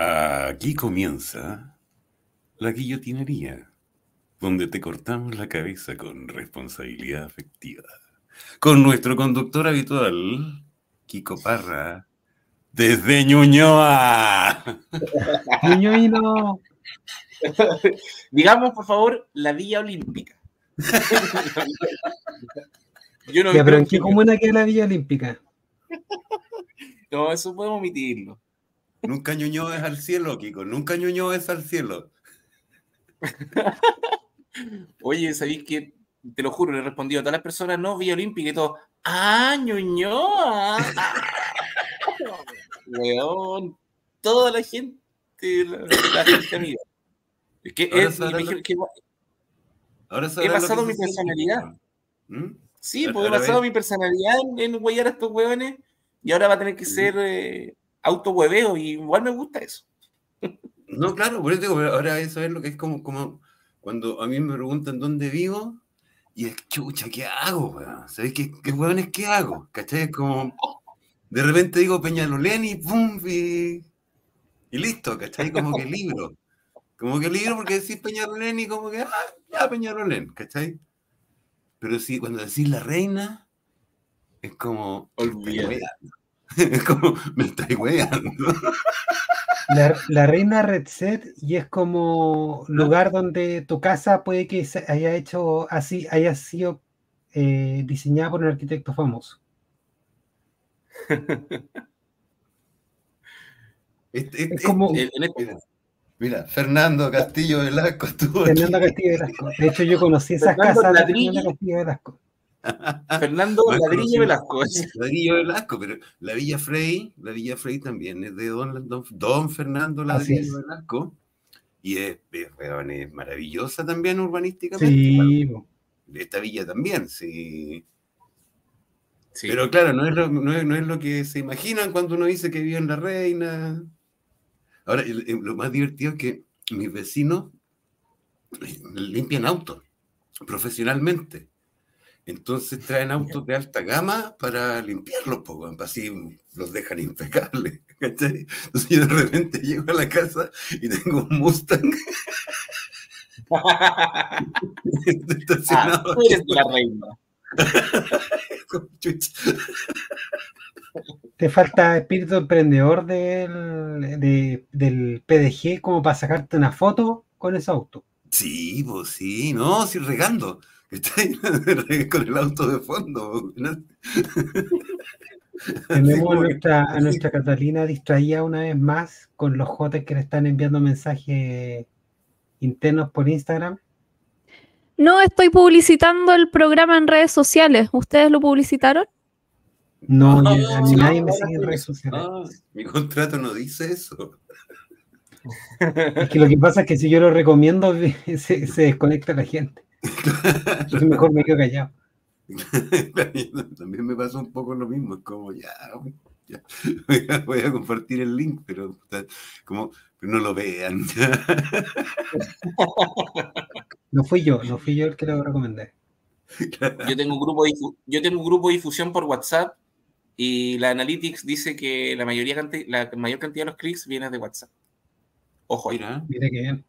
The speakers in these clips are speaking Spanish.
Aquí comienza la guillotinería, donde te cortamos la cabeza con responsabilidad afectiva. Con nuestro conductor habitual, Kiko Parra, desde Ñuñoa. Ñuñoino. Digamos, por favor, la Villa Olímpica. Yo no ya, pero ¿en qué comuna queda la Villa Olímpica? No, eso podemos omitirlo. Nunca ñoñó es al cielo, Kiko. Nunca ñoñó es al cielo. Oye, ¿sabéis que te lo juro, le he respondido a todas las personas, no, Villa Olímpica y todo. ¡Ah, ñoñoa! Weón, toda la gente, la, gente amiga. Es que es, que, ahora he pasado mi personalidad. ¿Mm? Sí, porque he pasado mi personalidad en, en a estos hueones y ahora va a tener que ser eh, auto hueveo y igual me gusta eso. No, claro, por eso digo, ahora eso es lo que es como, como cuando a mí me preguntan dónde vivo y es, chucha, ¿qué hago, weón? ¿Sabes qué, qué hueones qué hago? ¿Cachai? Es como, de repente digo Peñalolén y pum, y, y listo, ¿cachai? Como que libro. Como que libro porque decís Peñalolén y como que, ah, ya Peñalolén, ¿cachai? Pero sí, cuando decís la reina, es como, olvídate. Es como, me estáis weando. La, reina Red Set y es como lugar donde tu casa puede que se haya hecho así, haya sido eh, diseñada por un arquitecto famoso. Este, es como, mira, Fernando Castillo Velasco estuvo Fernando Castillo Velasco. De hecho, yo conocí esas casas de Fernando Castillo Velasco. Fernando Ladrillo Velasco. Ladrillo Velasco, pero la Villa Frey, la Villa Frey también es de don, don, Fernando Ladrillo Velasco. Y es, es, maravillosa también urbanísticamente. Sí. esta villa también, sí. Pero claro, no es, lo, no, es, lo, que se imaginan cuando uno dice que vive en la reina. Ahora, lo más divertido es que mis vecinos eh, limpian autos profesionalmente. Entonces traen autos de alta gama para limpiarlos, pues, así los dejan impecables. Entonces yo de repente llego a la casa y tengo un Mustang. ah, tú eres la reina. Te falta espíritu emprendedor del, del PDG como para sacarte una foto con ese auto. Sí, pues sí, no, sí regando. con el auto de fondo. Tenemos a nuestra, a nuestra Catalina distraída una vez más con los jotes que le están enviando mensajes internos por Instagram. No, estoy publicitando el programa en redes sociales. ¿Ustedes lo publicitaron? No, a mí nadie me sigue en redes sociales. mi contrato no dice eso. Es que lo que pasa es que si yo lo recomiendo, se, se desconecta la gente. Entonces mejor me quedo callado. También me pasó un poco lo mismo, es como ya, voy, a, compartir el link, pero como no lo vean. No fui yo, no fui yo el que lo recomendé. Yo tengo un grupo de, yo tengo un grupo de difusión por WhatsApp y la Analytics dice que la mayoría la mayor cantidad de los clics viene de WhatsApp. Ojo ahí. Mira, mira qué bien.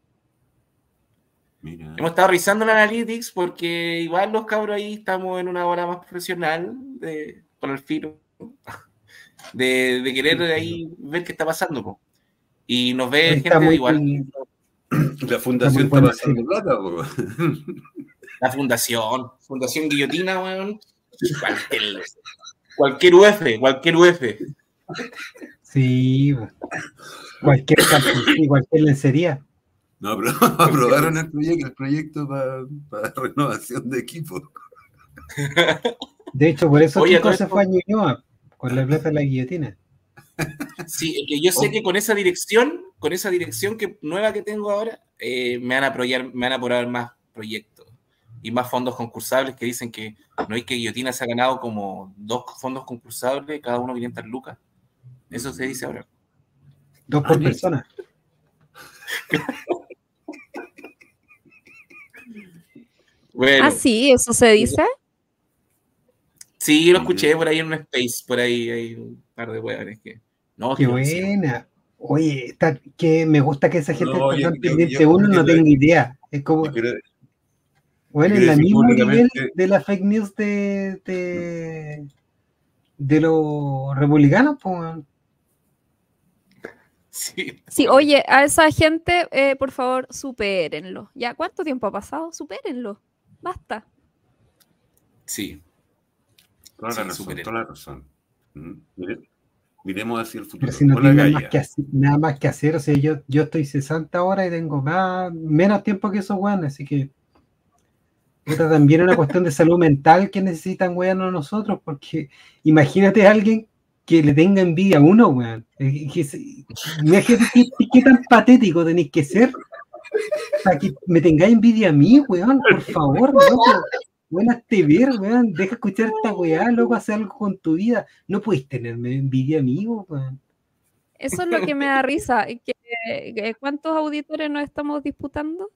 Hemos estado revisando la Analytics porque igual los cabros ahí estamos en una hora más profesional de, con el filo de, de querer ahí ver qué está pasando. Y nos ve gente igual. La fundación está, pasando plata. La fundación, Fundación Guillotina, weón. Cualquier, cualquier UF, cualquier UF. Sí, cualquier, cualquier lencería. No, pero aprobaron el proyecto, el proyecto para, renovación de equipo. De hecho, por eso Oye, se fue a Ñuñoa, con la plata de la guillotina. Sí, que yo sé oh. que con esa dirección, con esa dirección que, nueva que tengo ahora, eh, me, van a apoyar, me van a aprobar más proyectos y más fondos concursables que dicen que no hay que Guillotina se ha ganado como dos fondos concursables, cada uno 500 lucas. Eso se dice ahora. Dos por ah, persona. ah, sí, eso se dice. Sí, lo escuché por ahí en un space, por ahí hay un par de huevones que. No, Qué buena. Oye, está, que me gusta que esa gente esté tan pendiente. Uno no tengo idea. Es como. bueno, en la mismo nivel de la fake news de, de, de los republicanos, pues. Sí. sí, oye, a esa gente, eh, por favor, supérenlo. ¿Ya cuánto tiempo ha pasado? Supérenlo. Basta. Sí. Toda la razón, toda la razón. miremos hacia el futuro. nada, más que hacer, nada más que hacer, o sea, yo, yo estoy 60 horas y tengo más, menos tiempo que esos weones, así que también es una cuestión de salud mental que necesitan weón a nosotros, porque imagínate a alguien que le tenga envidia a uno, weón. Imagínate qué, tan patético tenéis que ser para que me tengáis envidia a mí, weón, por favor, loco. Buenas te ver, weón. Deja escuchar esta weá, loco, hacer algo con tu vida. No puedes tenerme envidia amigo, weón. Eso es lo que me da risa. ¿Cuántos auditores nos estamos disputando?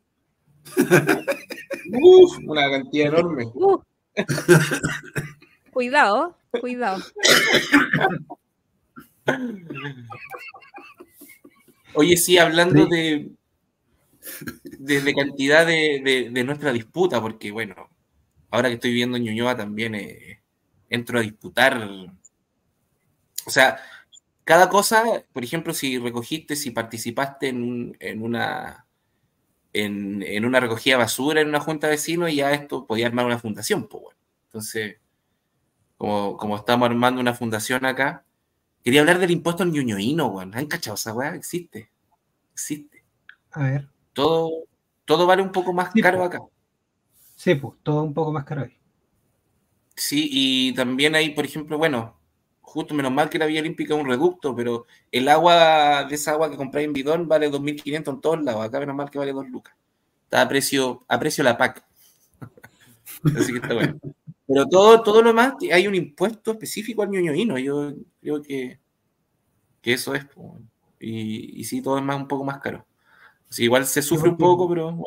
Uf, una cantidad enorme. Cuidado, cuidado. Oye, sí, hablando de, de, cantidad de, de, nuestra disputa, porque bueno, ahora que estoy viendo Ñuñoa también eh, entro a disputar. O sea, cada cosa, por ejemplo, si recogiste, si participaste en, en una en, una recogida de basura en una junta de vecinos, ya esto podía armar una fundación, pues bueno. Entonces, como, como estamos armando una fundación acá, quería hablar del impuesto al ñoñoíno, weón. ¿Han cachado esa weá? Existe. Existe. A ver. Todo, todo vale un poco más caro acá. Sí, pues, todo un poco más caro ahí. Sí, y también hay, por ejemplo, bueno, justo menos mal que la Vía Olímpica es un reducto, pero el agua de esa agua que compráis en bidón vale 2.500 en todos lados. Acá menos mal que vale 2 lucas. Está a precio, a precio la PAC. Así que está bueno. Pero todo, todo lo demás, hay un impuesto específico al ñoñoíno. Yo creo que, que eso es. Y, y sí, todo es más, un poco más caro. Así, igual se sufre un poco, pero bueno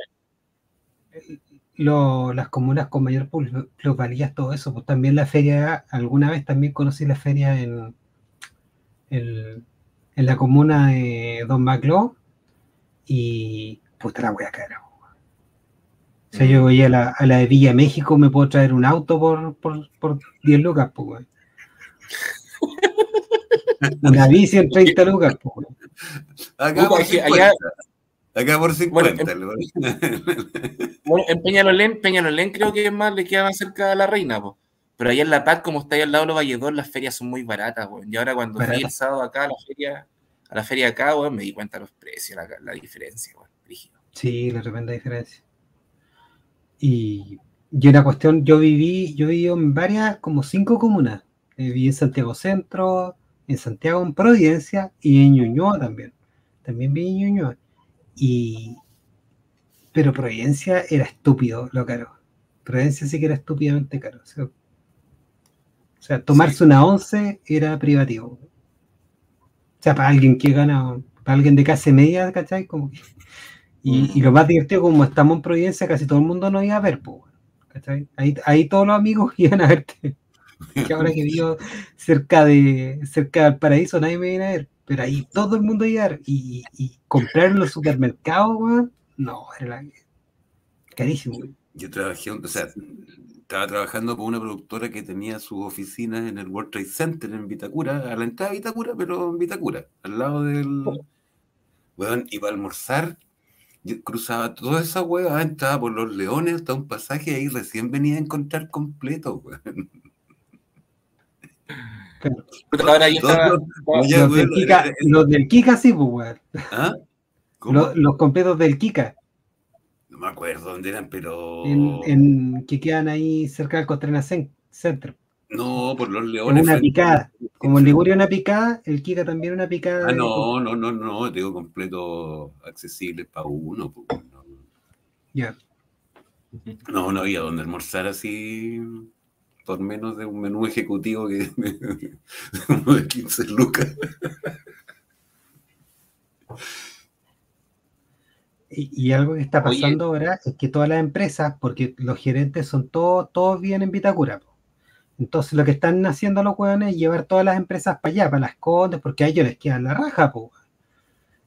las comunas con mayor plusvalías, todo eso. Pues también la feria, alguna vez también conocí la feria en, en, la comuna de Don Macló y puta la wea cara. O sea, yo voy a la, a la, de Villa México, me puedo traer un auto por, por, por 10 lucas, pues, Una bici en 30 lucas, pues. Acá, allá, Acá por 50. Bueno, en, Peñalolén, Peñalolén creo que es más, le queda más cerca de la reina, pero allá en La Paz, como está ahí al lado de los Valledor, las ferias son muy baratas, y ahora cuando fui el sábado acá a la feria, a la feria acá, me di cuenta de los precios, la, diferencia, Sí, la tremenda diferencia. Y, y una cuestión, yo viví, yo viví en varias, como cinco comunas. Eh, viví en Santiago Centro, en Santiago en Providencia y en Ñuñoa también. También viví en Ñuñoa. Y, pero Providencia era estúpido lo caro. Providencia sí que era estúpidamente caro. O sea, tomarse una once era privativo. O sea, para alguien que gana, para alguien de clase media, ¿cachai? Como y, lo más divertido, como estamos en Providencia, casi todo el mundo nos iba a ver, ¿cachai? Ahí, ahí todos los amigos iban a verte. Que ahora que vivo cerca de cerca del paraíso, nadie me viene a ver pero ahí todo el mundo iba y, y comprar en los supermercados, weón, no, era carísimo. Yo trabajé, o sea, estaba trabajando con una productora que tenía sus oficinas en el World Trade Center en Vitacura, a la entrada de Vitacura, pero en Vitacura, al lado del. Weón, iba a almorzar, yo cruzaba toda esa hueá, entraba por los leones hasta un pasaje ahí recién venía a encontrar completo, weón. Pero ahora yo estaba, los, del Kika, sí, pues, weón. ¿Ah? Los, completos del Kika. No me acuerdo dónde eran, pero. En, que quedan ahí cerca del Costrena Center. No, por los leones. Una picada. Como en Liguria una picada, el Kika también una picada. Ah, no, no, no, no, digo completo accesible para uno. Pues, ya. No, no había donde almorzar así por menos de un menú ejecutivo que uno de 15 lucas. Y, algo que está pasando ahora es que todas las empresas, porque los gerentes son todos, todos bien en Vitacura. Entonces lo que están haciendo los hueones es llevar todas las empresas para allá, para las condes, porque a ellos les quedan la raja,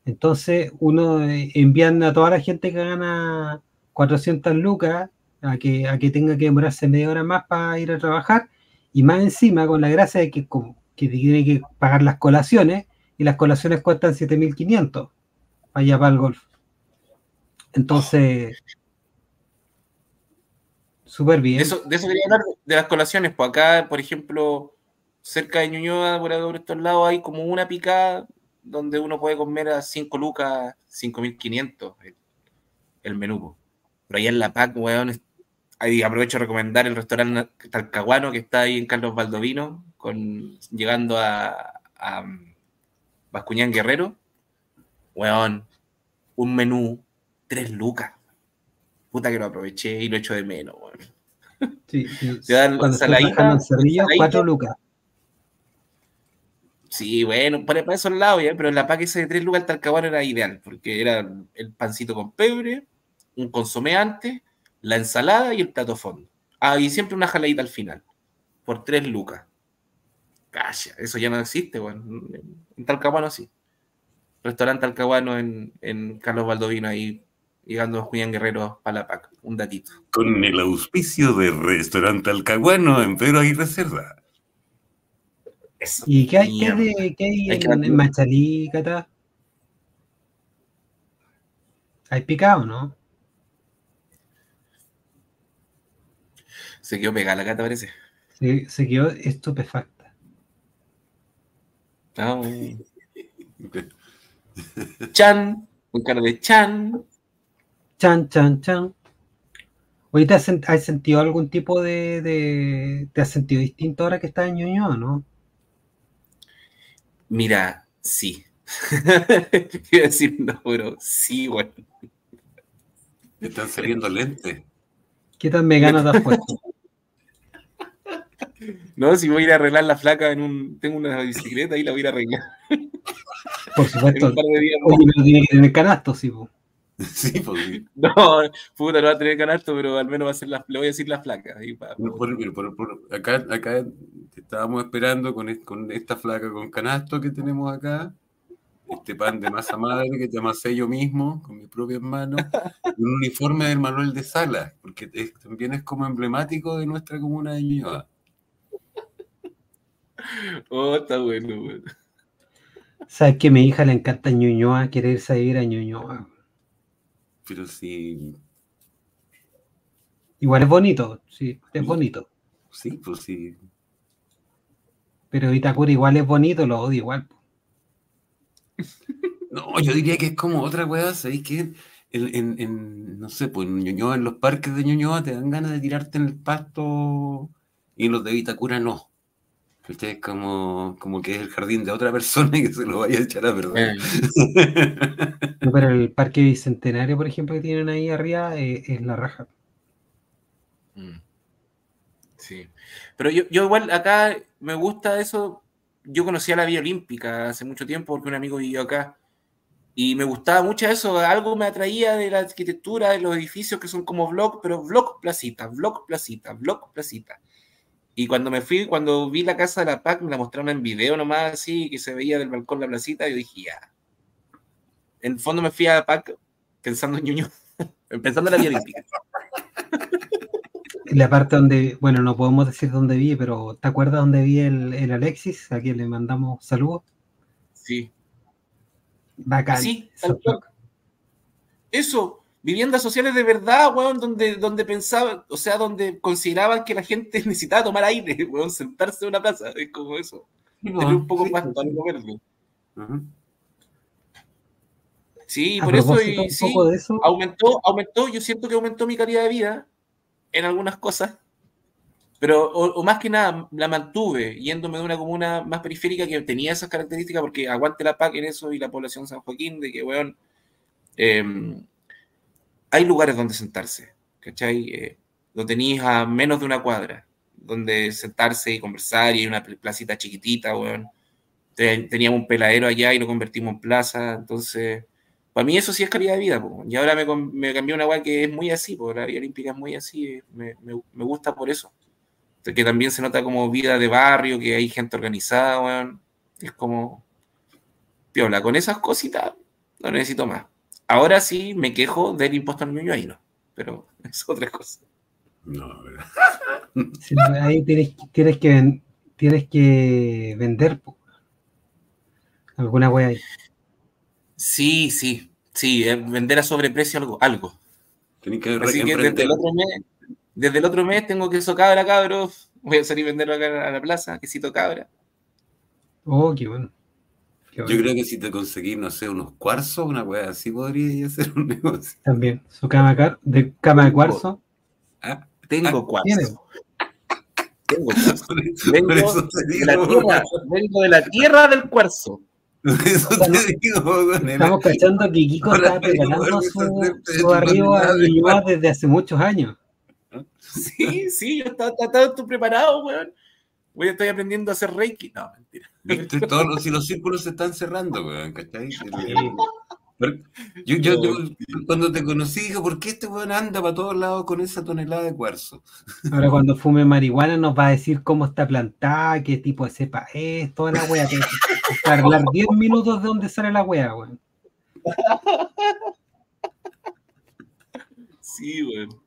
Entonces, uno eh, envían a toda la gente que gana 400 lucas a que, a que tenga que demorarse media hora más para ir a trabajar, y más encima con la gracia de que, que tiene que pagar las colaciones, y las colaciones cuestan 7.500 allá para el golf. Entonces, súper bien. De eso quería hablar de las colaciones, pues acá, por ejemplo, cerca de Ñuñoa, por, estos lados, hay como una picada donde uno puede comer a 5 lucas, 5.500 el, el menú. Pero allá en La Pac, weón, ahí aprovecho a recomendar el restaurante Talcahuano que está ahí en Carlos Baldovino, con, llegando a, a Bascuñán Guerrero. Weón, un menú, 3 lucas. Puta que lo aproveché y lo echo de menos, weón. Sí, sí. Te dan saladita, Cerrillo, 4 lucas. Sí, bueno, para, para esos lados, ¿ya? pero la pack ese de 3 lucas el talcahuano era ideal, porque era el pancito con pebre, un consomé antes, la ensalada y el plato fondo. Ah, y siempre una jaladita al final, por 3 lucas. Calla, eso ya no existe, bueno. En Talcahuano sí. Restaurante Talcahuano en, en Carlos Baldovino, ahí llegando a Julián Guerrero para la PAC. Un datito. Con el auspicio de Restaurante Talcahuano en Pedro Aguirre Cerda. ¿Y qué hay, qué de, qué hay, en, en, Machalí, Cata? ¿Hay picado, no? Se quedó pegada la Cata, parece. Se, se quedó estupefacta. Ah, Chan, un cara de Chan. Chan, chan, chan. Oye, ¿te has, sentido algún tipo de, de, ¿Te has sentido distinto ahora que estás en Ñuñoa, no? Mira, sí. Quiero decir no, pero sí, bueno. Me están saliendo lentes. ¿Qué tan vegano te has puesto? No, si voy a ir a arreglar la flaca en un. Tengo una bicicleta y la voy a ir a arreglar. Por supuesto. Un par de días Oye, pero tiene que tener canasto, sí, po. Sí, porque... No, puta, no va a tener canasto, pero al menos va a ser la, le voy a decir la flaca. Ahí para, por, por, por, acá, acá estábamos esperando con, con, esta flaca con canasto que tenemos acá, este pan de masa madre que te amasé yo mismo con mis propias manos, un uniforme del Manuel de Sala, porque es, también es como emblemático de nuestra comuna de Ñuñoa. Oh, está bueno, bueno. ¿Sabes que a mi hija le encanta Ñuñoa, quiere irse a vivir a Ñuñoa? Pero sí. Igual es bonito, sí, es bonito. Sí, pues sí. Pero Itacura igual es bonito, lo odio igual. No, yo diría que es como otra weá, ¿sabéis qué? En, en, en, no sé, pues en Ñuñoa, en los parques de Ñuñoa te dan ganas de tirarte en el pasto y en los de Vitacura no. Usted es como, como que es el jardín de otra persona y que se lo vaya a echar a perder. No, pero el parque bicentenario, por ejemplo, que tienen ahí arriba eh, es la raja. Mm. Sí. Pero yo, yo igual acá me gusta eso. Yo conocía la Vía Olímpica hace mucho tiempo porque un amigo vivió acá. Y me gustaba mucho eso. Algo me atraía de la arquitectura, de los edificios que son como blog, pero blog placita, blog placita, blog placita. Y cuando me fui, cuando vi la casa de la PAC, me la mostraron en video nomás, así, que se veía del balcón la placita, y yo dije, ya. En el fondo me fui a la PAC pensando en Ñuño, pensando en la Vía Olímpica. La parte donde, bueno, no podemos decir dónde vi, pero ¿te acuerdas dónde vi el, el Alexis? A quien le mandamos saludos. Sí. Bacán. Sí, eso, viviendas sociales de verdad, weón, donde, donde pensaban, o sea, donde consideraban que la gente necesitaba tomar aire, weón, sentarse en una plaza, es como eso. Tener un poco más para moverlo. Sí, por eso, y, sí, aumentó, aumentó, yo siento que aumentó mi calidad de vida en algunas cosas, pero o, más que nada la mantuve yéndome de una comuna más periférica que tenía esas características porque aguante la PAC en eso y la población de San Joaquín, de que, weón, eh, hay lugares donde sentarse, ¿cachai? Eh, lo tenéis a menos de una cuadra, donde sentarse y conversar, y hay una placita chiquitita, weón. Teníamos un peladero allá y lo convertimos en plaza, entonces, para mí eso sí es calidad de vida, po. y ahora me, me cambió una weá que es muy así, porque la vida olímpica es muy así, me, me, me, gusta por eso. Que también se nota como vida de barrio, que hay gente organizada, weón. Es como piola, con esas cositas no necesito más. Ahora sí me quejo del impuesto al niño ahí no, pero es otra cosa. No, ¿verdad? ahí tienes, tienes, que, tienes que vender alguna wea ahí. Sí, sí, sí, eh, vender a sobreprecio algo. algo. Tienes que Así que desde el, otro mes, desde el otro mes tengo que eso cabra, cabros. Voy a salir a venderlo acá a la plaza, quesito cabra. Oh, qué bueno. Yo creo que si te conseguís, no sé, unos cuarzos, una wea así, podría hacer un negocio. También, su cama, de, cama de cuarzo. Ah, tengo ah, cuarzo. Tengo cuarzo. Vengo, de la tierra, vengo de la tierra del cuarzo. Eso te digo, Estamos cachando que Kiko está preparando su, su arribo a Bilbao desde hace muchos años. Sí, sí, yo estaba, estaba, preparado, weón. Voy, estoy aprendiendo a hacer Reiki. No, mentira. Todos, si los círculos se están cerrando, weón, ¿cachai? Yo, yo, cuando te conocí dije, ¿por qué este weón anda para todos lados con esa tonelada de cuarzo? Ahora cuando fume marihuana nos va a decir cómo está plantada, qué tipo de cepa es, toda la wea. Para hablar 10 minutos de dónde sale la wea, weón. Sí, weón.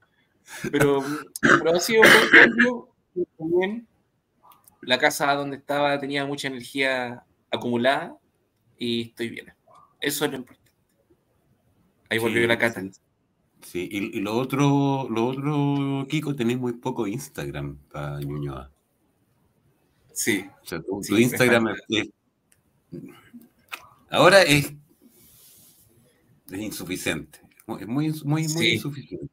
Pero, pero ha sido un cambio también. La casa donde estaba tenía mucha energía acumulada y estoy bien. Eso es lo importante. Ahí volvió la cata. Sí, y, lo otro, lo otro, Kiko, tenéis muy poco Instagram para Ñuñoa. Sí. O sea, tu, Instagram es, ahora es, es insuficiente. Es muy, muy, muy insuficiente.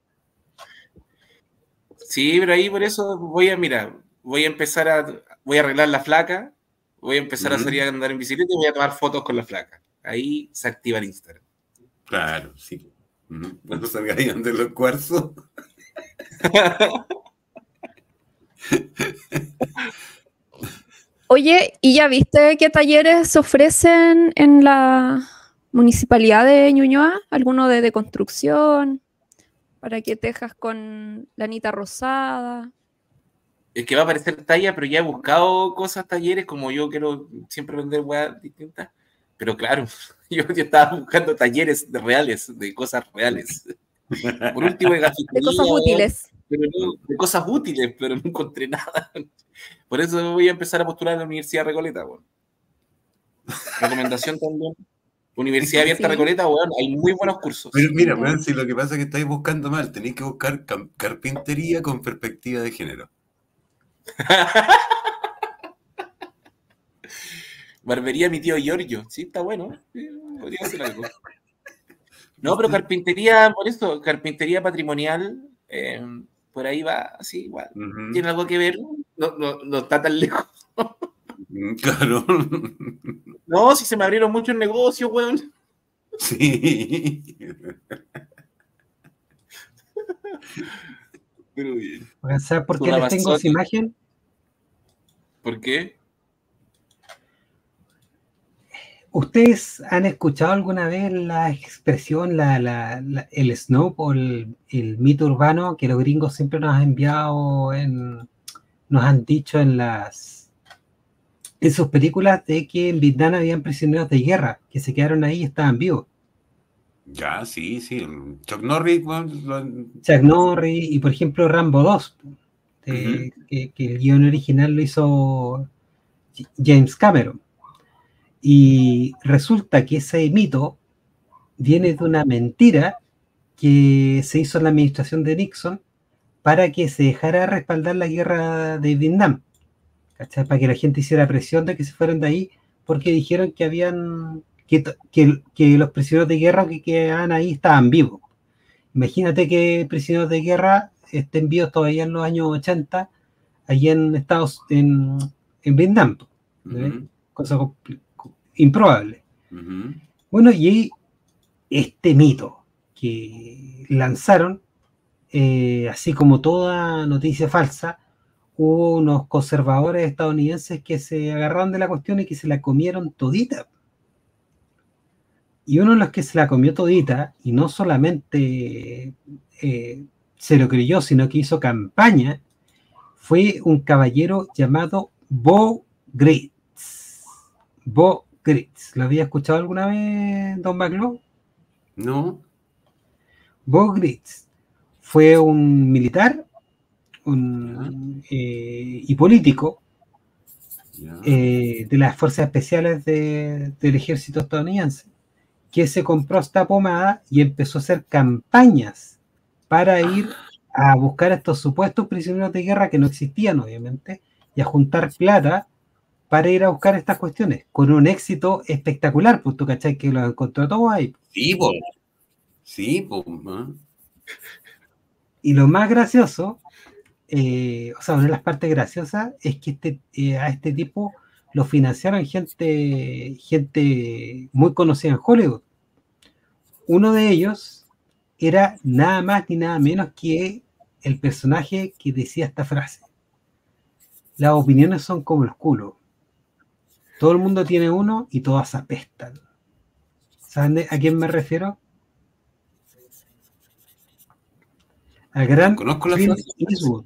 Sí, pero ahí por eso voy a, mira, voy a empezar a, voy a arreglar la flaca, voy a empezar a salir a andar en bicicleta y voy a tomar fotos con la flaca. Ahí se activa el Instagram. Claro, sí. Cuando salga ahí donde los cuarzos. Oye, ¿y ya viste qué talleres se ofrecen en la municipalidad de Ñuñoa? ¿Alguno de, de construcción? Para que tejas con lanita rosada. Es que va a aparecer talla, pero ya he buscado cosas, talleres, como yo quiero siempre vender weas distintas. Pero claro, yo, estaba buscando talleres reales, de cosas reales. Por último, de, de cosas útiles. Pero de cosas útiles, pero no encontré nada. Por eso voy a empezar a postular a la Universidad Recoleta, bueno. Recomendación también. Universidad Abierta Recoleta, bueno, hay muy buenos cursos. Pero mira, bueno, si lo que pasa es que estáis buscando mal, tenéis que buscar carpintería con perspectiva de género. Barbería mi tío Giorgio. Sí, está bueno. podría hacer algo. No, pero carpintería, por eso, carpintería patrimonial, eh, por ahí va así, igual. Tiene algo que ver, no, no, está tan lejos. Claro. No, si se me abrieron muchos negocios, weón. Sí. Pero bien. ¿Sabes por qué les tengo esa imagen? ¿Por qué? ¿Ustedes han escuchado alguna vez la expresión, la, el snoop o el, mito urbano que los gringos siempre nos han enviado, en, nos han dicho en las en sus películas de que en Vietnam habían prisioneros de guerra que se quedaron ahí y estaban vivos? Ya, sí, sí. Chuck Norris. Chuck Norris y por ejemplo Rambo 2, que, que el guion original lo hizo James Cameron. Y resulta que ese mito viene de una mentira que se hizo en la administración de Nixon para que se dejara respaldar la guerra de Vietnam. ¿cachai? Para que la gente hiciera presión de que se fueran de ahí, porque dijeron que habían que, que, los prisioneros de guerra que quedaban ahí estaban vivos. Imagínate que prisioneros de guerra estén vivos todavía en los años 80, allí en Estados en, en Vietnam. Cosa improbable. Bueno, y este mito que lanzaron, eh, así como toda noticia falsa, hubo unos conservadores estadounidenses que se agarraron de la cuestión y que se la comieron todita. Y uno de los que se la comió todita, y no solamente eh, se lo creyó, sino que hizo campaña, fue un caballero llamado Bo Gritz. Bo ¿Lo había escuchado alguna vez, Don Maclo? No. Bob fue un militar eh, y político eh, de las fuerzas especiales del ejército estadounidense, que se compró esta pomada y empezó a hacer campañas para ir a buscar a estos supuestos prisioneros de guerra que no existían, obviamente, y a juntar plata para ir a buscar estas cuestiones, con un éxito espectacular, pues tú cachai que los encontró todos ahí. Sí, pues. Sí, pues. Y lo más gracioso, eh, o sea, una de las partes graciosas es que este, eh, a este tipo lo financiaron gente, gente muy conocida en Hollywood. Uno de ellos era nada más ni nada menos que el personaje que decía esta frase. Las opiniones son como el culo. Todo el mundo tiene uno y todas apestan. ¿Saben a quién me refiero? Al gran Clint Eastwood.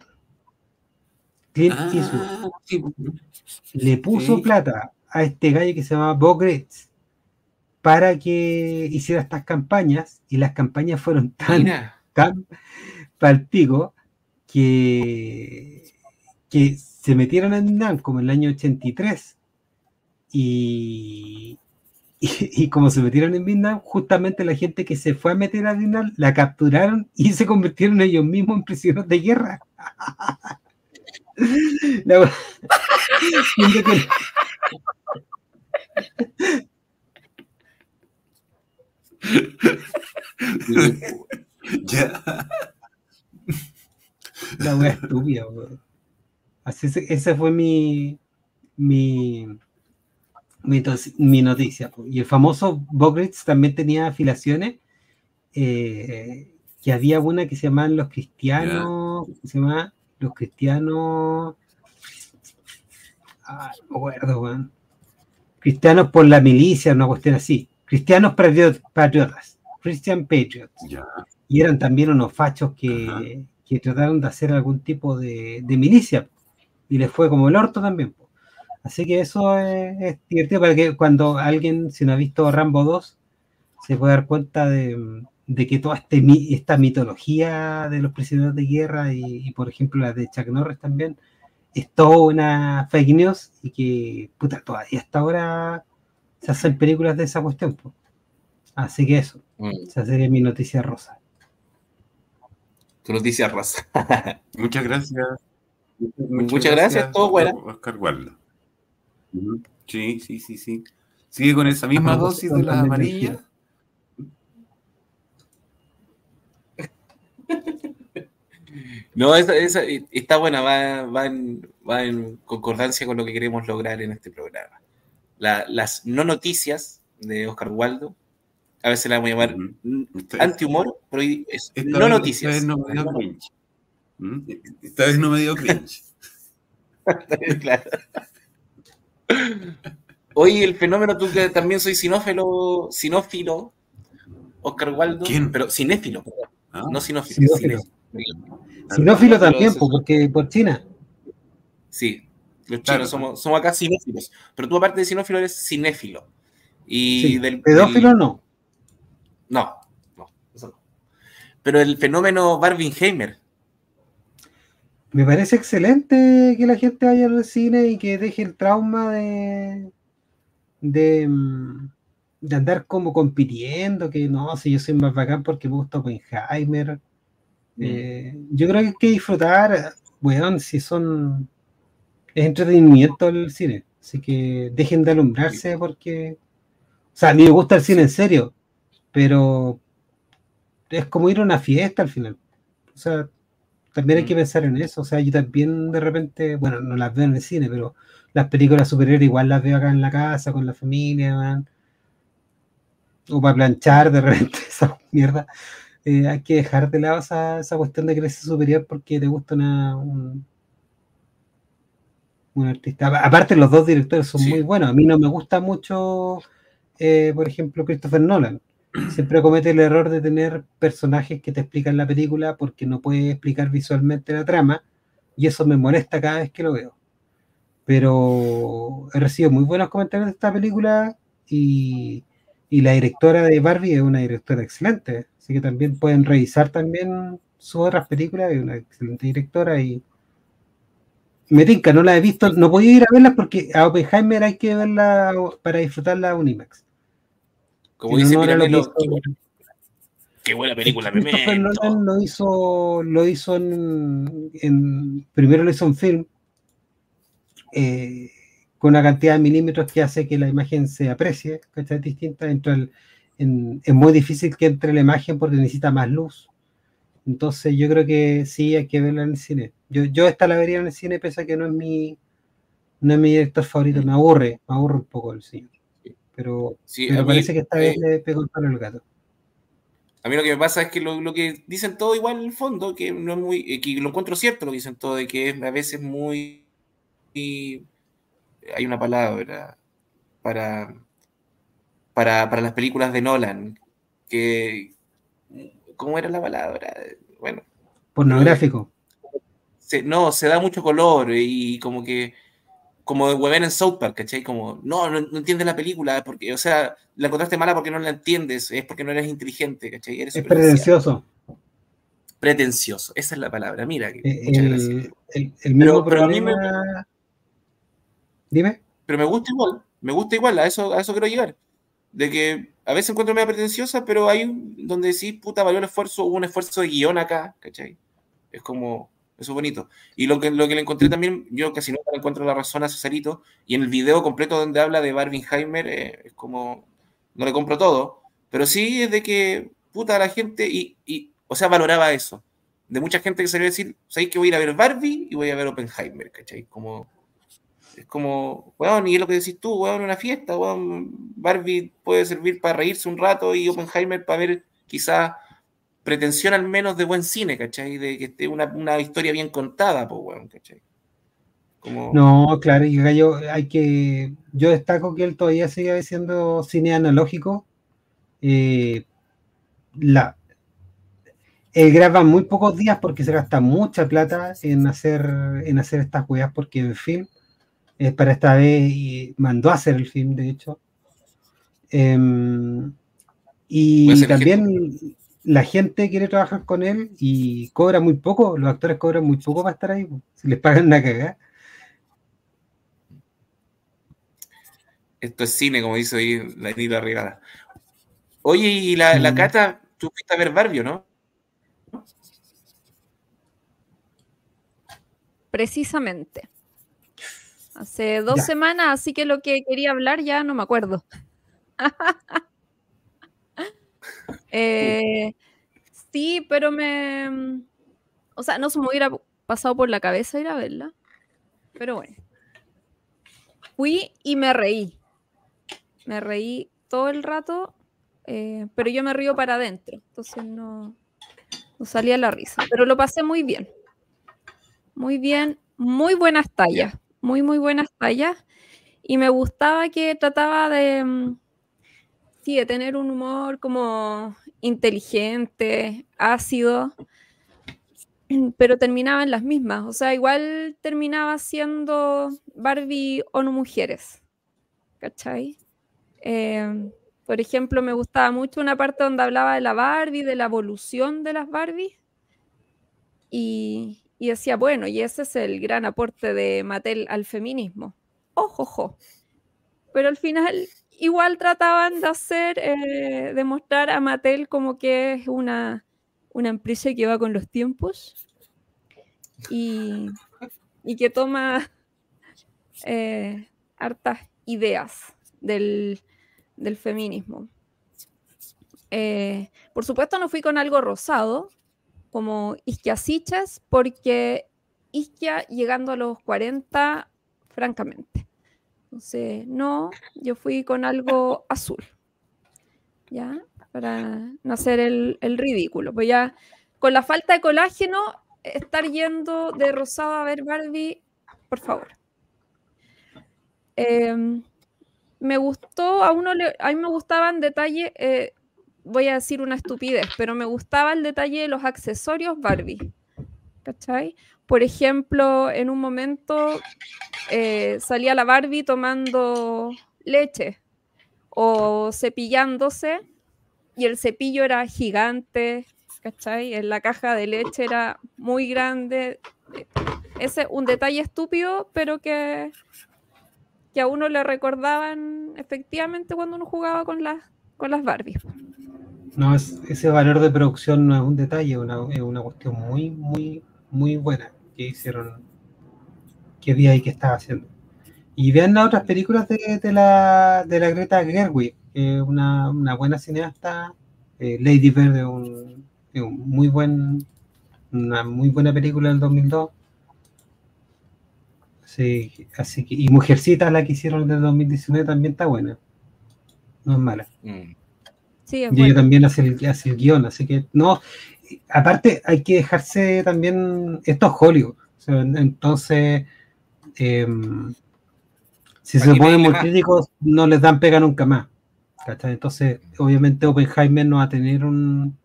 Clint ah, Eastwood. Le puso plata a este gallo que se llamaba Bob para que hiciera estas campañas y las campañas fueron tan, tan palpico que, que se metieron en Vietnam como en el año 83 y, y, como se metieron en Vietnam, justamente la gente que se fue a meter a Vietnam la capturaron y se convirtieron ellos mismos en prisioneros de guerra. la, ya. La wea estúpida, Así ese fue mi, mi, mi, noticia. Y el famoso Bogritz también tenía afiliaciones, eh, que había una que se llamaban los cristianos, se llama los cristianos, ah, no me acuerdo, cristianos por la milicia, una cuestión así, cristianos patriotas, Christian Patriots. Y eran también unos fachos que, que, trataron de hacer algún tipo de, de milicia y les fue como el orto también. Así que eso es, divertido para que cuando alguien, si no ha visto Rambo 2, se puede dar cuenta de, que toda este, esta mitología de los prisioneros de guerra y, por ejemplo la de Chuck Norris también, es toda una fake news y que, puta, todavía hasta ahora se hacen películas de esa cuestión. Así que eso, mm. esa sería mi noticia rosa. Tu noticia rosa. Muchas gracias. Muchas, gracias, todo bueno. Oscar Waldo. Sí, sí, sí, sí. Sigue con esa misma dosis de la amarilla. No, esa, está buena, va, en, concordancia con lo que queremos lograr en este programa. Las no noticias de Oscar Waldo, a veces la vamos a llamar anti-humor, pero es no noticias. Esta vez no me dio cringe. Esta vez no me dio cringe. claro. Oye, el fenómeno, tú que también soy sinófilo, sinófilo, Oscar Waldo, ¿Quién? pero cinéfilo, ah. no sinófilo. Sinófilo, también, porque por China. Sí, los chinos somos, somos acá sinófilos, pero tú aparte de sinófilo eres cinéfilo. Y del, pedófilo no. No, no, eso no. Pero el fenómeno Barbenheimer, me parece excelente que la gente vaya al cine y que deje el trauma de, de, mm, de andar como compitiendo, que no, si yo soy más bacán porque me gusta Oppenheimer. Mm. Eh, yo creo que hay que disfrutar, weón, si son... Es entretenimiento el cine, así que dejen de alumbrarse porque... O sea, a mí me gusta el cine en serio, pero es como ir a una fiesta al final. O sea, también hay que mm. pensar en eso. O sea, yo también de repente, bueno, no las veo en el cine, pero las películas superiores igual las veo acá en la casa, con la familia, man. O para planchar de repente esa mierda. Eh, hay que dejar de lado esa, esa cuestión de crecer superior porque te gusta una, un, artista. Aparte, los dos directores son muy buenos. A mí no me gusta mucho, eh, por ejemplo, Christopher Nolan siempre comete el error de tener personajes que te explican la película porque no puede explicar visualmente la trama y eso me molesta cada vez que lo veo. Pero he recibido muy buenos comentarios de esta película y, Y la directora de Barbie es una directora excelente, así que también pueden revisar también sus otras películas, es una excelente directora y me tinca, no la he visto, no podía ir a verlas porque a Oppenheimer hay que verla para disfrutar la Unimax. Como dice Miramelo, qué buena película, Christopher Nolan lo hizo, lo hizo en, primero lo hizo en film, eh, con una cantidad de milímetros que hace que la imagen se aprecie, que es distinta. Entre es muy difícil que entre la imagen porque necesita más luz. Entonces yo creo que sí hay que verla en el cine. Yo, yo esta la vería en el cine, pese a que no es mi, no es mi director favorito, me aburre, me aburre un poco el cine. Pero, me parece que esta vez le pegó el palo al gato. A mí lo que me pasa es que lo, que dicen todo igual en el fondo, que no es muy, eh, que lo encuentro cierto lo que dicen todo, de que es a veces muy, hay una palabra para, para, para, las películas de Nolan, que, ¿cómo era la palabra? Bueno. Pornográfico. no, se da mucho color y como que como de Weber en South Park, ¿cachai? Como, no, no, entiendes la película, porque, o sea, la encontraste mala porque no la entiendes, es porque no eres inteligente, ¿cachai? es pretencioso. Pretencioso, esa es la palabra, mira. Eh, el, el, mismo problema... Dime. Pero me gusta igual, me gusta igual, a eso, a eso quiero llegar. De que a veces encuentro media pretenciosa, pero hay donde decís, puta, valió el esfuerzo, hubo un esfuerzo de guion acá, ¿cachai? Es como, eso es bonito. Y lo que, lo que le encontré también, yo casi no encuentro la razón a Cesarito, y en el video completo donde habla de Barbenheimer, eh, es como, no le compro todo, pero sí es de que, puta, la gente, y, y o sea, valoraba eso. De mucha gente que le a decir, ¿sabéis que voy a ir a ver Barbie y voy a ver Oppenheimer? ¿Cachai? Como, es como, weón, y es lo que decís tú, weón, una fiesta, weón, Barbie puede servir para reírse un rato y Oppenheimer para ver quizás pretensión al menos de buen cine, ¿cachai? De que esté una, historia bien contada, pues, weón, ¿cachai? No, claro, y Gallo, hay que. Yo destaco que él todavía sigue siendo cine analógico. Eh, la, él graba muy pocos días porque se gasta mucha plata en hacer, en hacer estas weas, porque el film es para esta vez y mandó a hacer el film, de hecho. Em, y también la gente quiere trabajar con él y cobra muy poco, los actores cobran muy poco para estar ahí, si les pagan una cagada. Esto es cine, como dice ahí la Nila Regada. Oye, y la, la, Cata, tú fuiste a ver Barbie, ¿no? Precisamente. Hace dos semanas, así que lo que quería hablar ya no me acuerdo. Eh, sí, pero me. O sea, no se me hubiera pasado por la cabeza ir a verla. Pero bueno. Fui y me reí. Me reí todo el rato, eh, pero yo me río para adentro. Entonces no, no salía la risa. Pero lo pasé muy bien. Muy bien. Muy buenas tallas. Muy, muy buenas tallas. Y me gustaba que trataba de. Sí, de tener un humor como inteligente, ácido, pero terminaba en las mismas. O sea, igual terminaba siendo Barbie o no mujeres. ¿Cachai? Em, por ejemplo, me gustaba mucho una parte donde hablaba de la Barbie, de la evolución de las Barbies. Y, y decía, bueno, y ese es el gran aporte de Mattel al feminismo. Ojo, ojo. Pero al final igual trataban de hacer, eh, de mostrar a Mattel como que es una, una empresa que va con los tiempos y, que toma eh, hartas ideas del, feminismo. Eh, por supuesto no fui con algo rosado, como Isquia Siches, porque Isquia llegando a los 40, francamente, entonces, no, yo fui con algo azul. ¿Ya? Para no hacer el, ridículo. Pues ya, con la falta de colágeno, estar yendo de rosado a ver Barbie, por favor. Em, me gustó, a uno le, a mí me gustaba en detalle, eh, voy a decir una estupidez, pero me gustaba el detalle de los accesorios Barbie. ¿Cachai? Por ejemplo, en un momento eh, salía la Barbie tomando leche o cepillándose y el cepillo era gigante, ¿cachai? En la caja de leche era muy grande. Ese un detalle estúpido, pero que, que a uno le recordaban efectivamente cuando uno jugaba con las, con las Barbies. No, es, ese valor de producción no es un detalle, es una cuestión muy, muy, muy buena que hicieron, que día y que estaba haciendo. Y vean las otras películas de, la, de la Greta Gerwig, es una, una buena cineasta. Eh, Lady Bird es un, un, muy buen, una muy buena película del 2002. Sí, así que, y Mujercita, la que hicieron del 2019, también está buena. No es mala. Mm. Sí, y ella también hace el, hace el guion, así que no. Aparte, hay que dejarse también. Esto es Hollywood. entonces, eh, si se ponen muy críticos, no les dan pega nunca más. Entonces, obviamente Oppenheimer no va a tener un...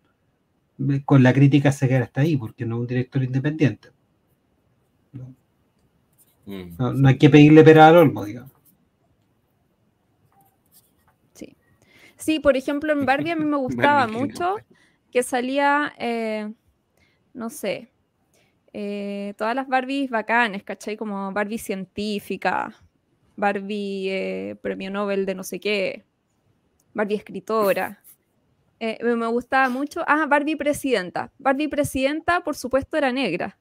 Con la crítica se queda hasta ahí, porque no es un director independiente. No, mm. hay que pedirle pera al olmo, digamos. Sí. Sí, por ejemplo, en Barbie a mí me gustaba mucho que salía, eh, no sé, eh, todas las Barbies bacanes, ¿cachai? Como Barbie científica, Barbie eh, premio Nobel de no sé qué, Barbie escritora. Eh, me gustaba mucho. Ah, Barbie presidenta. Barbie presidenta, por supuesto, era negra.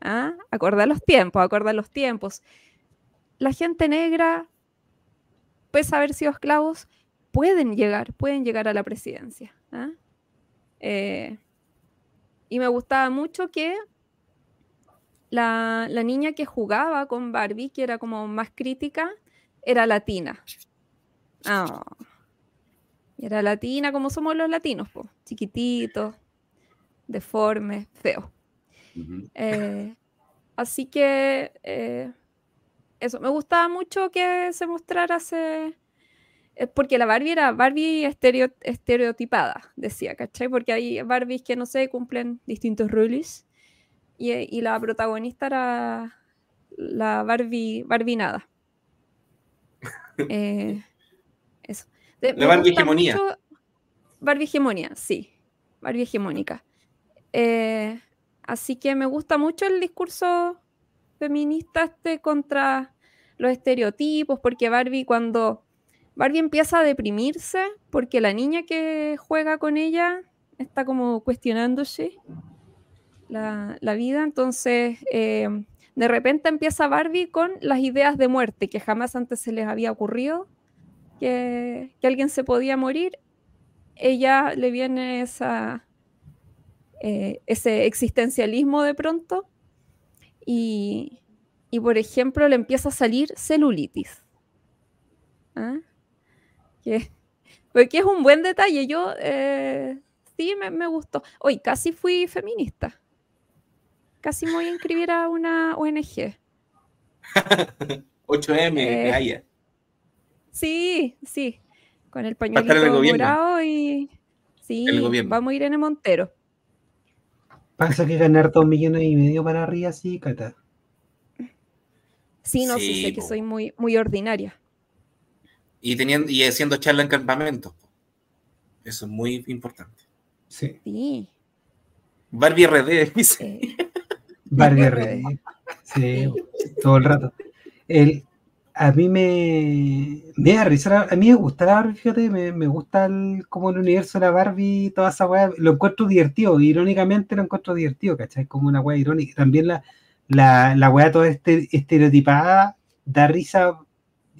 ¿Ah? Acorda los tiempos, acorda los tiempos. La gente negra, pese a haber sido esclavos, pueden llegar, pueden llegar a la presidencia. ¿ah? Eh, y me gustaba mucho que la, niña que jugaba con Barbie, que era como más crítica, era latina. Ah. Era latina como somos los latinos, po. chiquititos, deformes, feos. Eh, así que eh, eso, me gustaba mucho que se mostrara ese... Porque la Barbie era Barbie estereotipada, decía, ¿cachai? Porque hay Barbies que, no sé, cumplen distintos roles y, la protagonista era la Barbie, Barbie nada. Eh, eso. la Barbie hegemonía. Barbie hegemonía, sí. Barbie hegemónica. Eh, así que me gusta mucho el discurso feminista este contra los estereotipos, porque Barbie cuando Barbie empieza a deprimirse, porque la niña que juega con ella está como cuestionándose la, vida. Entonces, eh, de repente empieza Barbie con las ideas de muerte, que jamás antes se les había ocurrido que, alguien se podía morir. Ella le viene esa, eh, ese existencialismo de pronto y, por ejemplo, le empieza a salir celulitis. ¿Ah? Que, porque es un buen detalle. Yo eh, sí me, me, gustó. Hoy casi fui feminista casi me voy a inscribir a una ONG. 8M, eh, haya. Sí, sí. Con el pañuelito morado y. Sí, vamos a ir en el Montero. Pasa que ganar dos millones y medio para arriba, sí, Cata. Sí, no, sí, sé que soy muy, muy ordinaria. Y, teniendo, y haciendo charla en campamento. Eso es muy importante. Sí. sí. Barbie RD, dice. Barbie Sí, todo el rato. El, a mí me, me da risa, a mí me gusta la Barbie, fíjate, me, me gusta el, como el universo de la Barbie, toda esa weá, lo encuentro divertido, irónicamente lo encuentro divertido, ¿cachai? Como una weá irónica. También la, la, la weá toda este, estereotipada da risa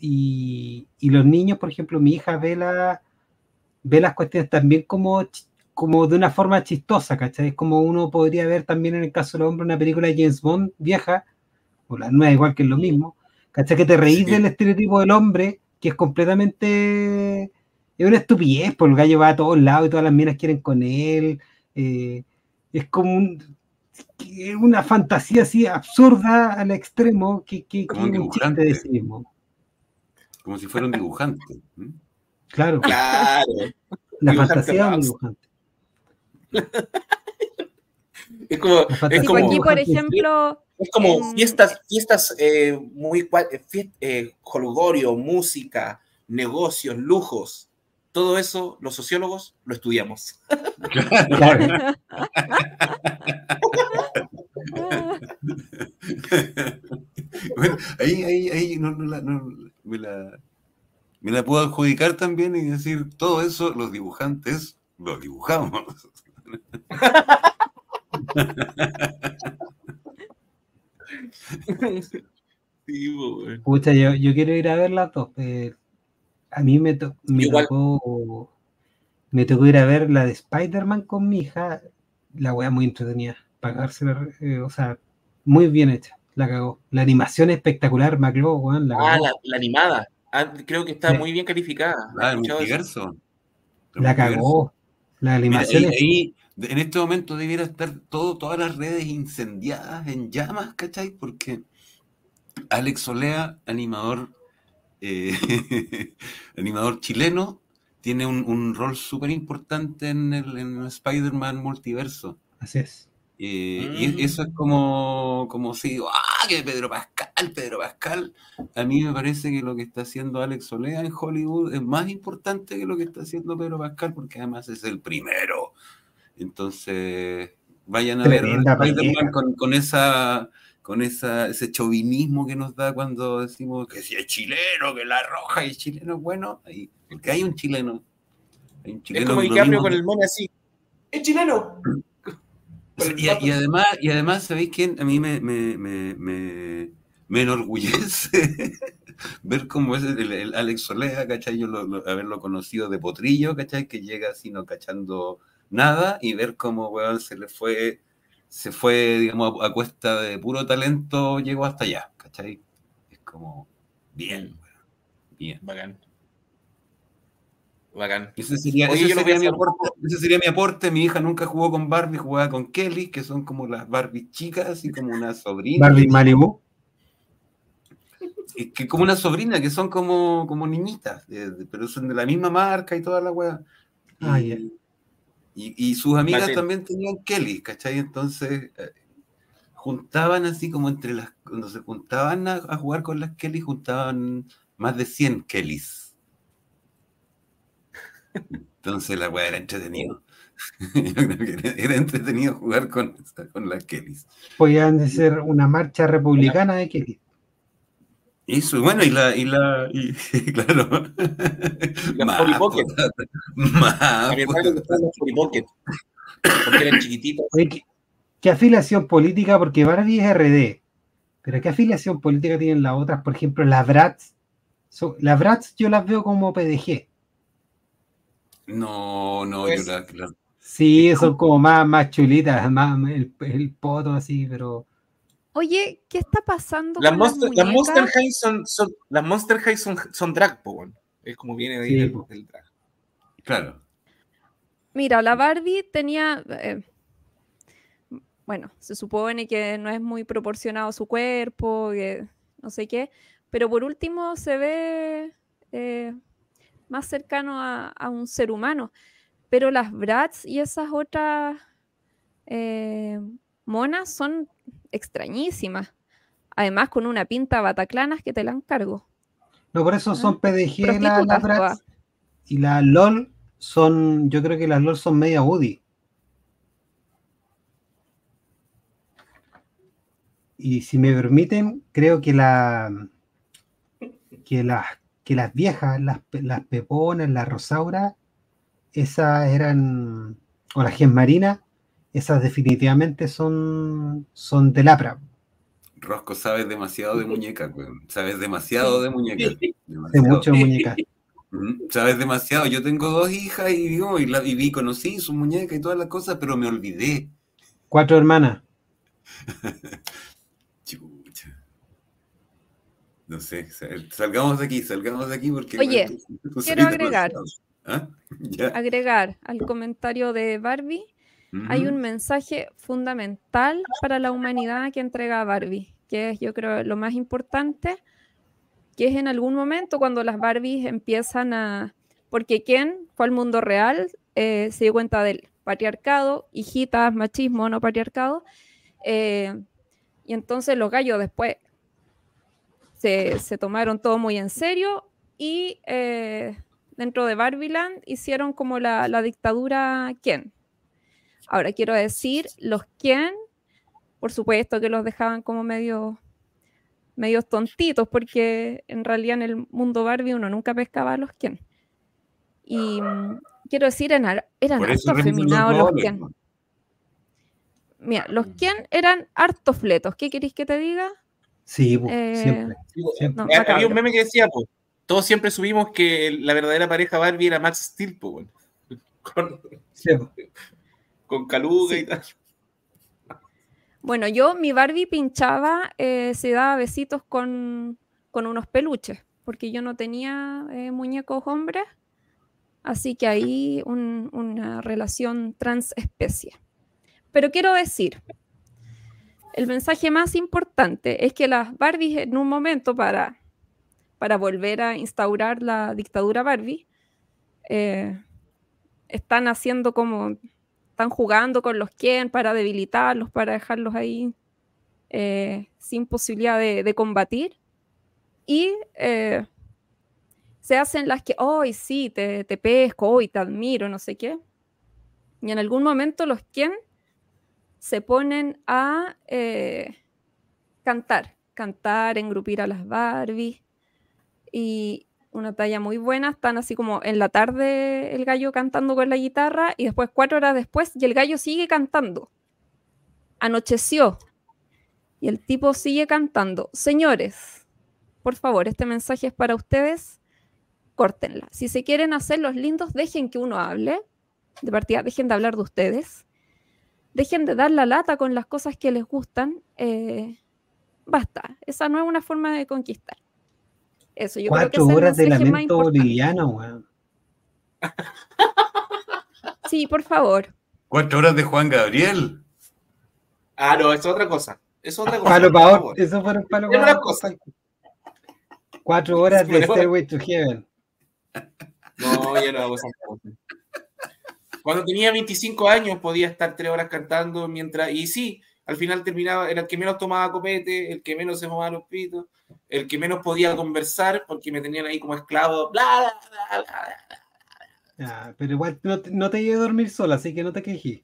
y, y, los niños, por ejemplo, mi hija ve, la, ve las cuestiones también como como de una forma chistosa, ¿cachai? Es como uno podría ver también en el caso del hombre una película de James Bond vieja, o la nueva igual que es lo mismo, ¿cachai? Que te reís del estereotipo del hombre, que es completamente... Es una estupidez, porque el gallo va a todos lados y todas las minas quieren con él. Eh, es como un, una fantasía así absurda al extremo que, que, como un, chiste de sí mismo. Como si fuera un dibujante. Claro. Claro. La fantasía de un dibujante. es como, es como aquí, por ejemplo. Es como fiestas, fiestas eh, muy eh, eh, música, negocios, lujos, todo eso los sociólogos lo estudiamos. bueno, ahí, ahí, ahí no, me, la, me la puedo adjudicar también y decir, todo eso los dibujantes lo dibujamos. Pucha, yo, yo, quiero ir a ver las dos. Eh, a mí me, me tocó me tocó ir a ver la de Spider-Man con mi hija. La wea muy entretenida. Pagarse, eh, o sea, muy bien hecha. La cagó. La animación espectacular, McLaw, weón. La ah, la, animada. Ah, creo que está muy bien calificada. Ah, el multiverso. La cagó. La animación. ahí, en este momento debiera estar todo, todas las redes incendiadas en llamas, ¿cachai? Porque Alex Olea, animador, eh, animador chileno, tiene un, rol súper importante en el, Spider-Man multiverso. Así es. Eh, y mm. eso es como, como si digo, ah, que Pedro Pascal, Pedro Pascal. A mí me parece que lo que está haciendo Alex Olea en Hollywood es más importante que lo que está haciendo Pedro Pascal, porque además es el primero. Entonces, vayan a ver con, con, esa con esa, ese chauvinismo que nos da cuando decimos que si es chileno, que la roja y chileno, bueno, ahí, porque hay un chileno. Hay un chileno es como cambio con el mono así. ¡Es chileno! Y, además, y además, ¿sabéis quién? A mí me, me, me, me, enorgullece ver cómo es el, Alex Solea, ¿cachai? Yo haberlo conocido de potrillo, ¿cachai? Que llega así no cachando nada y ver cómo, weón, se le fue, se fue, digamos, a, cuesta de puro talento, llegó hasta allá, ¿cachai? Es como, bien, mm. weón, bien. Bacán. Bacán. Ese sería, mi aporte, ese sería, mi aporte, Mi hija nunca jugó con Barbie, jugaba con Kelly, que son como las Barbie chicas, así como una sobrina. Barbie Malibu. Es que como una sobrina, que son como, como niñitas, pero son de la misma marca y toda la weá. Ah, y, y, sus amigas también tenían Kelly, ¿cachai? Entonces eh, juntaban así como entre las, cuando se juntaban a, a, jugar con las Kelly, juntaban más de 100 Kellys. Entonces la weá era entretenido. era, entretenido jugar con, con las Kellys. Podían ser una marcha republicana de Kelly. Eso, bueno, y la, y la, y, claro. Pocket. Más. Porque eran chiquititos. ¿qué, afiliación política? Porque Barbie es RD. Pero ¿qué afiliación política tienen las otras? Por ejemplo, las Bratz. las Bratz yo las veo como PDG. No, no, yo la, Sí, son como más, más chulitas, más el, el poto así, pero. Oye, ¿qué está pasando? Las, Monster, las Monster High son, son, las Monster High son, son drag, po, es como viene de ahí el, drag. Claro. Mira, la Barbie tenía. Eh, bueno, se supone que no es muy proporcionado su cuerpo, que no sé qué, pero por último se ve eh, más cercano a, un ser humano. Pero las Bratz y esas otras eh, monas son extrañísimas. Además, con una pinta bataclanas que te la encargo. No, por eso son ah, PDG las la Bratz. Y las LOL son, yo creo que las LOL son media Woody. Y si me permiten, creo que la que las que las viejas, las, las peponas, las rosauras, esas eran, o las marinas, esas definitivamente son, son de lapra. Rosco, sabes demasiado de muñeca, sabes demasiado de muñeca. De mucho muñeca. Sabes demasiado. Yo tengo dos hijas y, digo, y, la, viví conocí su muñeca y todas las cosas, pero me olvidé. Cuatro hermanas. No sé, salgamos de aquí, salgamos de aquí porque... Oye, quiero agregar, ¿Ah? agregar al comentario de Barbie, hay un mensaje fundamental para la humanidad que entrega Barbie, que es yo creo lo más importante, que es en algún momento cuando las Barbies empiezan a... Porque Ken fue al mundo real, eh, se dio cuenta del patriarcado, hijitas, machismo, no patriarcado, eh, y entonces los gallos después se, tomaron todo muy en serio y eh, dentro de Barbiland hicieron como la, la, dictadura Ken. Ahora quiero decir, los Ken, por supuesto que los dejaban como medio medios tontitos, porque en realidad en el mundo Barbie uno nunca pescaba a los Ken. Y mm, quiero decir, eran, eran harto afeminados los Ken. Mira, los Ken eran harto fletos. ¿Qué queréis que te diga? Sí, eh, siempre. había un meme que decía, pues, todos siempre subimos que la verdadera pareja Barbie era Max Steel, pues, con, con Caluga y tal. Bueno, yo, mi Barbie pinchaba, eh, se daba besitos con, unos peluches, porque yo no tenía eh, muñecos hombres, así que ahí una relación transespecie. Pero quiero decir, el mensaje más importante es que las Barbies en un momento para, para volver a instaurar la dictadura Barbie, eh, están haciendo como están jugando con los quien para debilitarlos, para dejarlos ahí eh, sin posibilidad de, combatir. Y eh, se hacen las que, hoy sí, te, pesco, hoy te admiro, no sé qué. Y en algún momento los quien se ponen a eh, cantar, cantar, engrupir a las Barbies. Y, una talla muy buena, están así como en la tarde el gallo cantando con la guitarra y después cuatro horas después y el gallo sigue cantando. Anocheció y el tipo sigue cantando. Señores, por favor, este mensaje es para ustedes, córtenla. Si se quieren hacer los lindos, dejen que uno hable, de partida, dejen de hablar de ustedes, dejen de dar la lata con las cosas que les gustan. Eh, basta, esa no es una forma de conquistar. Eso, yo Cuatro creo que horas de lamento boliviano, weón. Sí, por favor. Cuatro horas de Juan Gabriel. Ah, no, es otra cosa. Es otra cosa. Palo para eso fueron palo para otra cosa. Cuatro horas de Stairway to Heaven. No, ya no hago esa cosa. Cuando tenía 25 años podía estar tres horas cantando mientras. Y sí, al final terminaba, era el que menos tomaba copete, el que menos se movía los pitos, el que menos podía conversar porque me tenían ahí como esclavo, bla, bla, bla, pero igual no, no te iba a dormir sola, así que no te quejes.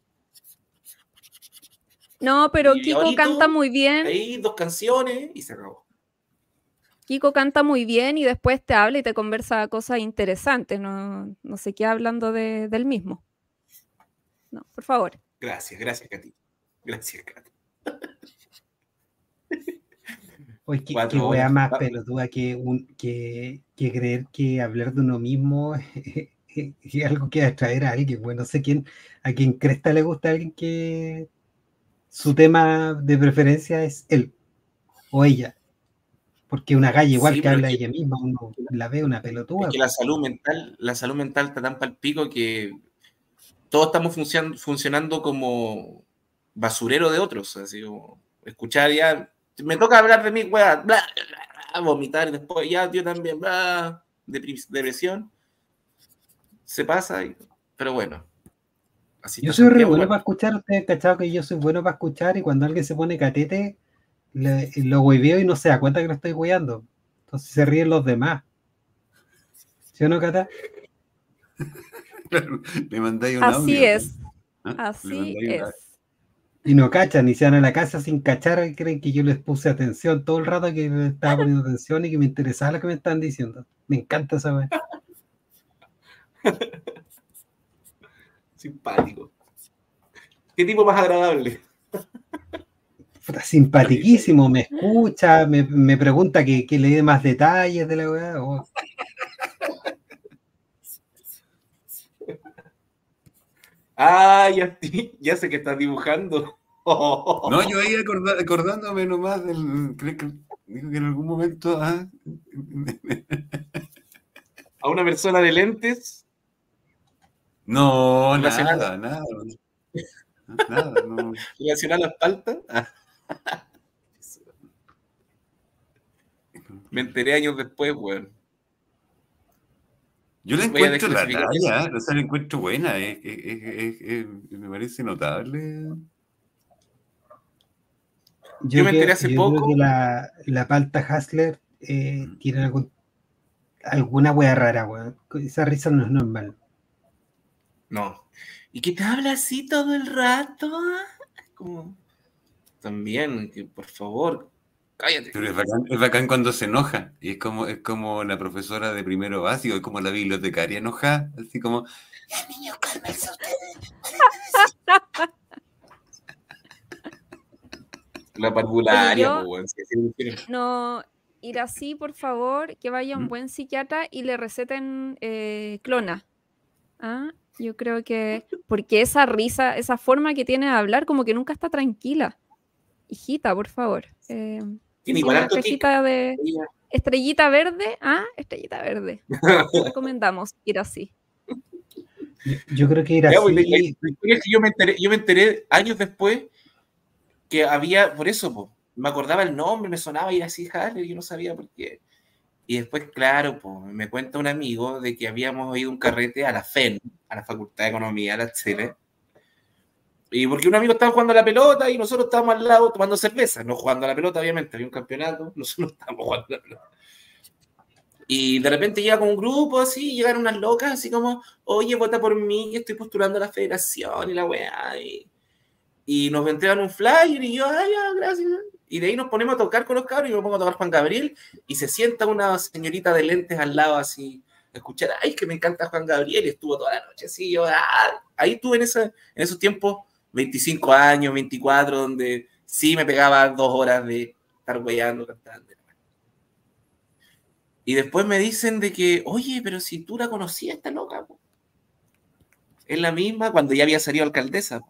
No, pero Kiko canta muy bien. Ahí dos canciones y se acabó. Kiko canta muy bien y después te habla y te conversa cosas interesantes. No, no sé qué hablando de, del mismo. No, por favor. Gracias, gracias, Katy. Gracias, Katy. Oye, qué, qué wea más pelotuda que, un, que, que, creer que hablar de uno mismo es algo que atraer a alguien. Bueno, no sé quién, a quien Cresta le gusta a alguien que su tema de preferencia es él o ella. Porque una calle igual que habla ella misma, uno la ve una pelotuda. Es que la salud mental, la salud mental está tan palpico que todos estamos funcionando como basurero de otros, así como escuchar ya, me toca hablar de mi weá, bla, vomitar después, ya yo también, bla, depresión, se pasa, pero bueno. Así yo soy re bueno para escuchar, ustedes cachado que yo soy bueno para escuchar y cuando alguien se pone catete, lo hueveo y no se da cuenta que lo estoy hueando. Entonces se ríen los demás. ¿Sí o no, Cata? Me mandáis un Así es. ¿Ah? Así es. Y no cachan, y se van a la casa sin cachar y creen que yo les puse atención todo el rato que me estaba poniendo atención y que me interesaba lo que me están diciendo. Me encanta saber. Simpático. ¿Qué tipo más agradable? Simpatiquísimo, me escucha, me, pregunta que, le dé más detalles de la weá. Oh. Ah, ya, ya sé que estás dibujando. No, yo ahí acordándome nomás del. Creo que dijo que en algún momento. Ah, ¿A una persona de lentes? No, nada, nada. Nada, no. ¿Relacionar las paltas? Me enteré años después, weón. Yo la encuentro la talla, o sea, la encuentro buena, me parece notable. Yo, me enteré hace poco. Creo que la, la palta Hasler eh, mm. tiene algún alguna wea rara, weón. Esa risa no es normal. No. ¿Y que te habla así todo el rato? Como... También, que por favor, cállate. Pero es bacán, cuando se enoja. Y es como, es como la profesora de primero básico, es como la bibliotecaria enojada. Así como, niños, cálmense ustedes. La parvularia, No, ir así, por favor, que vaya un buen psiquiatra y le receten eh, clona. ¿Ah? Yo creo que, porque esa risa, esa forma que tiene de hablar, como que nunca está tranquila. Hijita, por favor. Eh, estrellita de estrellita verde, ah, estrellita verde. Recomendamos ir así. Yo creo que ir así. yo me enteré, yo me enteré años después que había, por eso, me acordaba el nombre, me sonaba ir así Harley, yo no sabía por qué. Y después, claro, pues, me cuenta un amigo de que habíamos ido un carrete a la FEN, a la Facultad de Economía de la Chile. Y porque un amigo estaba jugando a la pelota y nosotros estábamos al lado tomando cerveza, no jugando a la pelota, obviamente, había un campeonato, nosotros estábamos jugando a la pelota. Y de repente llega con un grupo así, llegaron unas locas así como, oye, vota por mí, que estoy postulando a la federación y la weá. Y, nos entregan un flyer y yo, ay, ya, gracias. Y de ahí nos ponemos a tocar con los cabros y me pongo a tocar Juan Gabriel y se sienta una señorita de lentes al lado así, a escuchar, ay, que me encanta Juan Gabriel y estuvo toda la noche así. Yo, ah". Ahí tuve en, en esos tiempos 25 años, 24, donde sí me pegaba dos horas de estar weyando, cantando. Y después me dicen de que, oye, pero si tú la conocías, esta loca. Es la misma cuando ya había salido alcaldesa.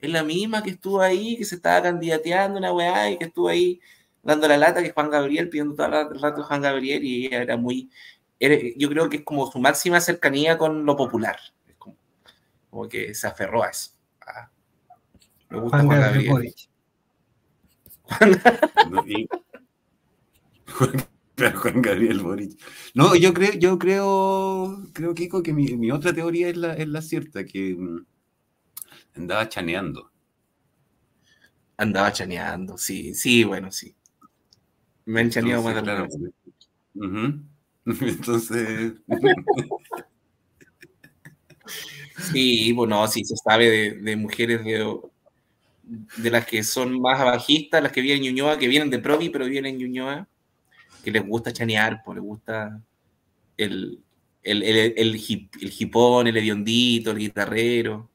Es la misma que estuvo ahí, que se estaba candidateando una weá y que estuvo ahí dando la lata que Juan Gabriel, pidiendo todo el rato Juan Gabriel y ella era muy, yo creo que es como su máxima cercanía con lo popular. Es como, que se aferró a eso. Me gusta Juan, Gabriel. Juan Gabriel Boric. No, yo creo, yo creo, creo, Kiko, que mi, mi otra teoría es la, es la cierta, que mm, Andaba chaneando. Andaba chaneando, sí, sí, bueno, sí. Me han chaneado más claro, Entonces. sí, bueno, sí se sabe de, mujeres de, de, las que son más bajistas, las que vienen en Ñuñoa, que vienen de Provi, pero vienen en Ñuñoa, que les gusta chanear, pues les gusta el, el, el, el, el hipón, el hediondito, el guitarrero.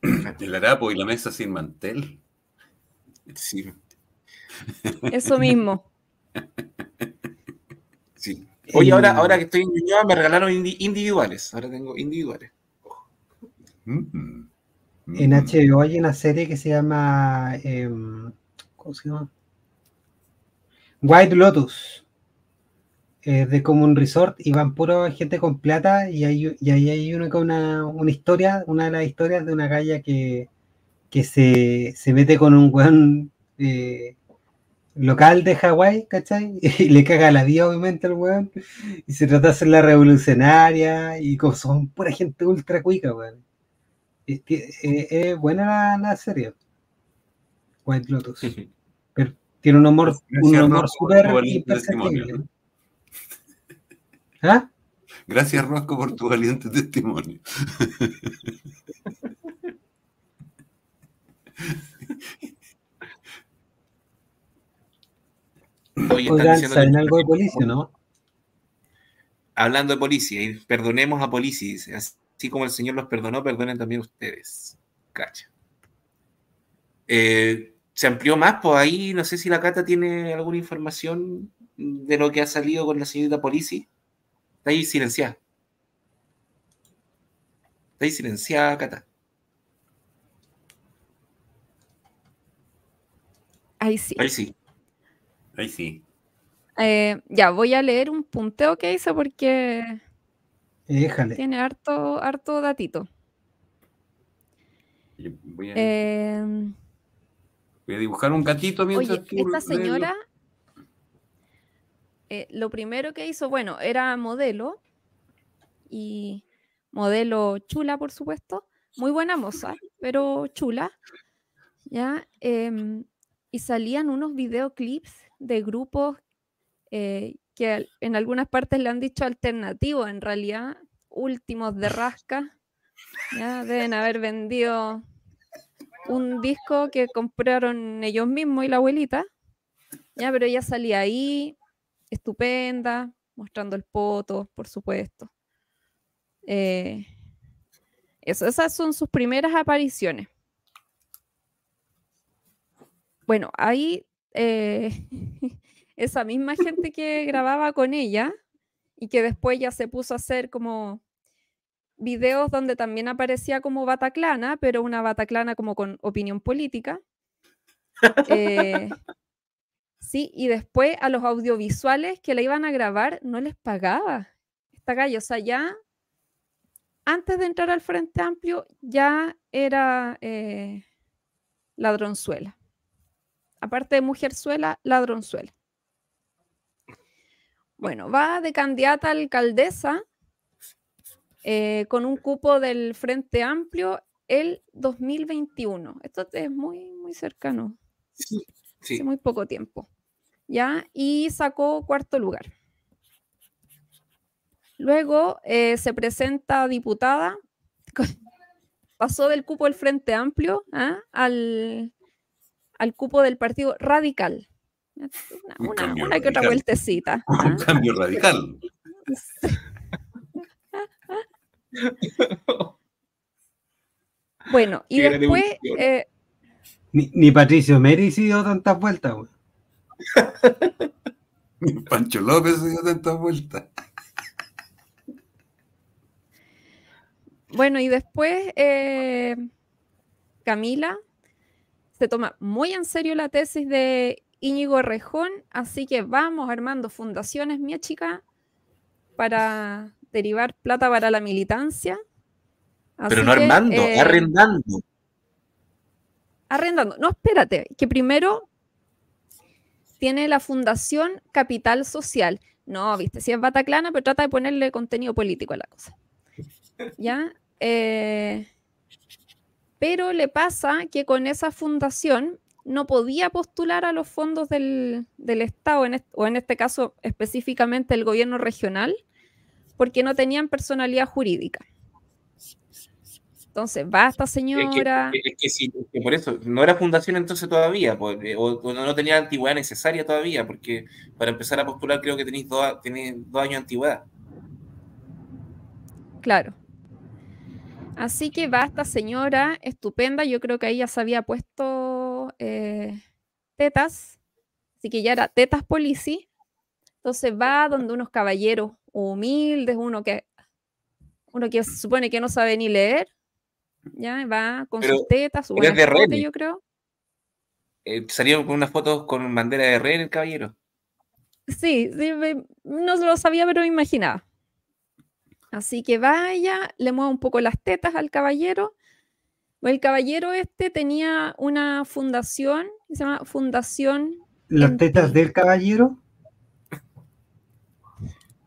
El harapo y la mesa sin mantel. Sí. Eso mismo. Sí. Oye, ahora, ahora que estoy en Ñuñoa me regalaron individuales. Ahora tengo individuales. Mm. En HBO hay una serie que se llama. Em, ¿Cómo se llama? White Lotus es de como un resort y van puro gente con plata y, hay, y ahí hay una, una, una historia, una de las historias de una galla que, que se, se mete con un weón eh, local de Hawái, ¿cachai? Y le caga la vida obviamente al weón y se trata de hacer la revolucionaria y como son pura gente ultra cuica, weón. Es, es, buena la, serie. White Lotus. Pero tiene un humor, un humor súper imperceptible. ¿Ah? Gracias, Rosco, por tu valiente testimonio. Oigan, ¿saben algo de policía, no? Hablando de policía, y perdonemos a policía, así como el Señor los perdonó, perdonen también ustedes. Cacha. Eh, se amplió más, pues ahí no sé si la Cata tiene alguna información de lo que ha salido con la señorita policía. Está ahí silenciada. Está ahí silenciada, Cata. Ahí sí. Ahí sí. Ahí sí. Eh, ya, voy a leer un punteo que hice porque Tiene harto, harto datito. Voy a, em, voy a dibujar un gatito mientras Oye, esta señora eh, lo primero que hizo, bueno, era modelo y modelo chula, por supuesto, muy buena moza, pero chula, ¿ya? Em, y salían unos videoclips de grupos eh, que en algunas partes le han dicho alternativo, en realidad, últimos de rasca. Deben haber vendido un disco que compraron ellos mismos y la abuelita. Ya, pero ella salía ahí, estupenda, mostrando el poto, por supuesto. Eh, esas son sus primeras apariciones. Bueno, ahí eh, esa misma gente que grababa con ella y que después ya se puso a hacer como videos donde también aparecía como Bataclana, pero una Bataclana como con opinión política. Eh, sí, y después a los audiovisuales que la iban a grabar no les pagaba esta gallo. O sea, ya antes de entrar al Frente Amplio ya era eh, ladronzuela. Aparte de mujerzuela, ladronzuela. Bueno, va de candidata a alcaldesa eh, con un cupo del Frente Amplio el 2021. Esto es muy, muy cercano. Sí, Hace muy poco tiempo. ¿Ya? Y sacó cuarto lugar. Luego eh, se presenta diputada, pasó del cupo del Frente Amplio ¿ah? al, al cupo del Partido Radical. Una, que otra vueltecita. Un ¿ah? cambio radical. bueno, y después. Eh, ni, Patricio Meri se dio tantas vueltas, Ni Pancho López se dio tantas vueltas. Bueno, y después eh, Camila se toma muy en serio la tesis de Íñigo Rejón, así que vamos armando fundaciones, mi chica, para derivar plata para la militancia. Pero no armando, eh, arrendando. Arrendando. No, espérate, que primero tiene la Fundación Capital Social. No, viste, si es Bataclana, pero trata de ponerle contenido político a la cosa. ¿Ya? Eh, pero le pasa que con esa fundación no podía postular a los fondos del, Estado, o en este caso específicamente el gobierno regional, porque no tenían personalidad jurídica. Entonces, va esta señora. Es que, sí, por eso, no era fundación entonces todavía, pues, eh, o, no tenía la antigüedad necesaria todavía, porque para empezar a postular creo que tenéis dos, dos años de antigüedad. Claro. Así que va esta señora estupenda, yo creo que ahí ya se había puesto eh, tetas, así que ya era tetas polici. Entonces va donde unos caballeros humildes, uno que, uno que se supone que no sabe ni leer, ya va con sus tetas, su buena de yo creo. Eh, salió con unas fotos con bandera de rey el caballero. Sí, sí, no lo sabía, pero me imaginaba. Así que vaya, le mueve un poco las tetas al caballero. El caballero este tenía una fundación, se llama Fundación. ¿Las tetas del caballero?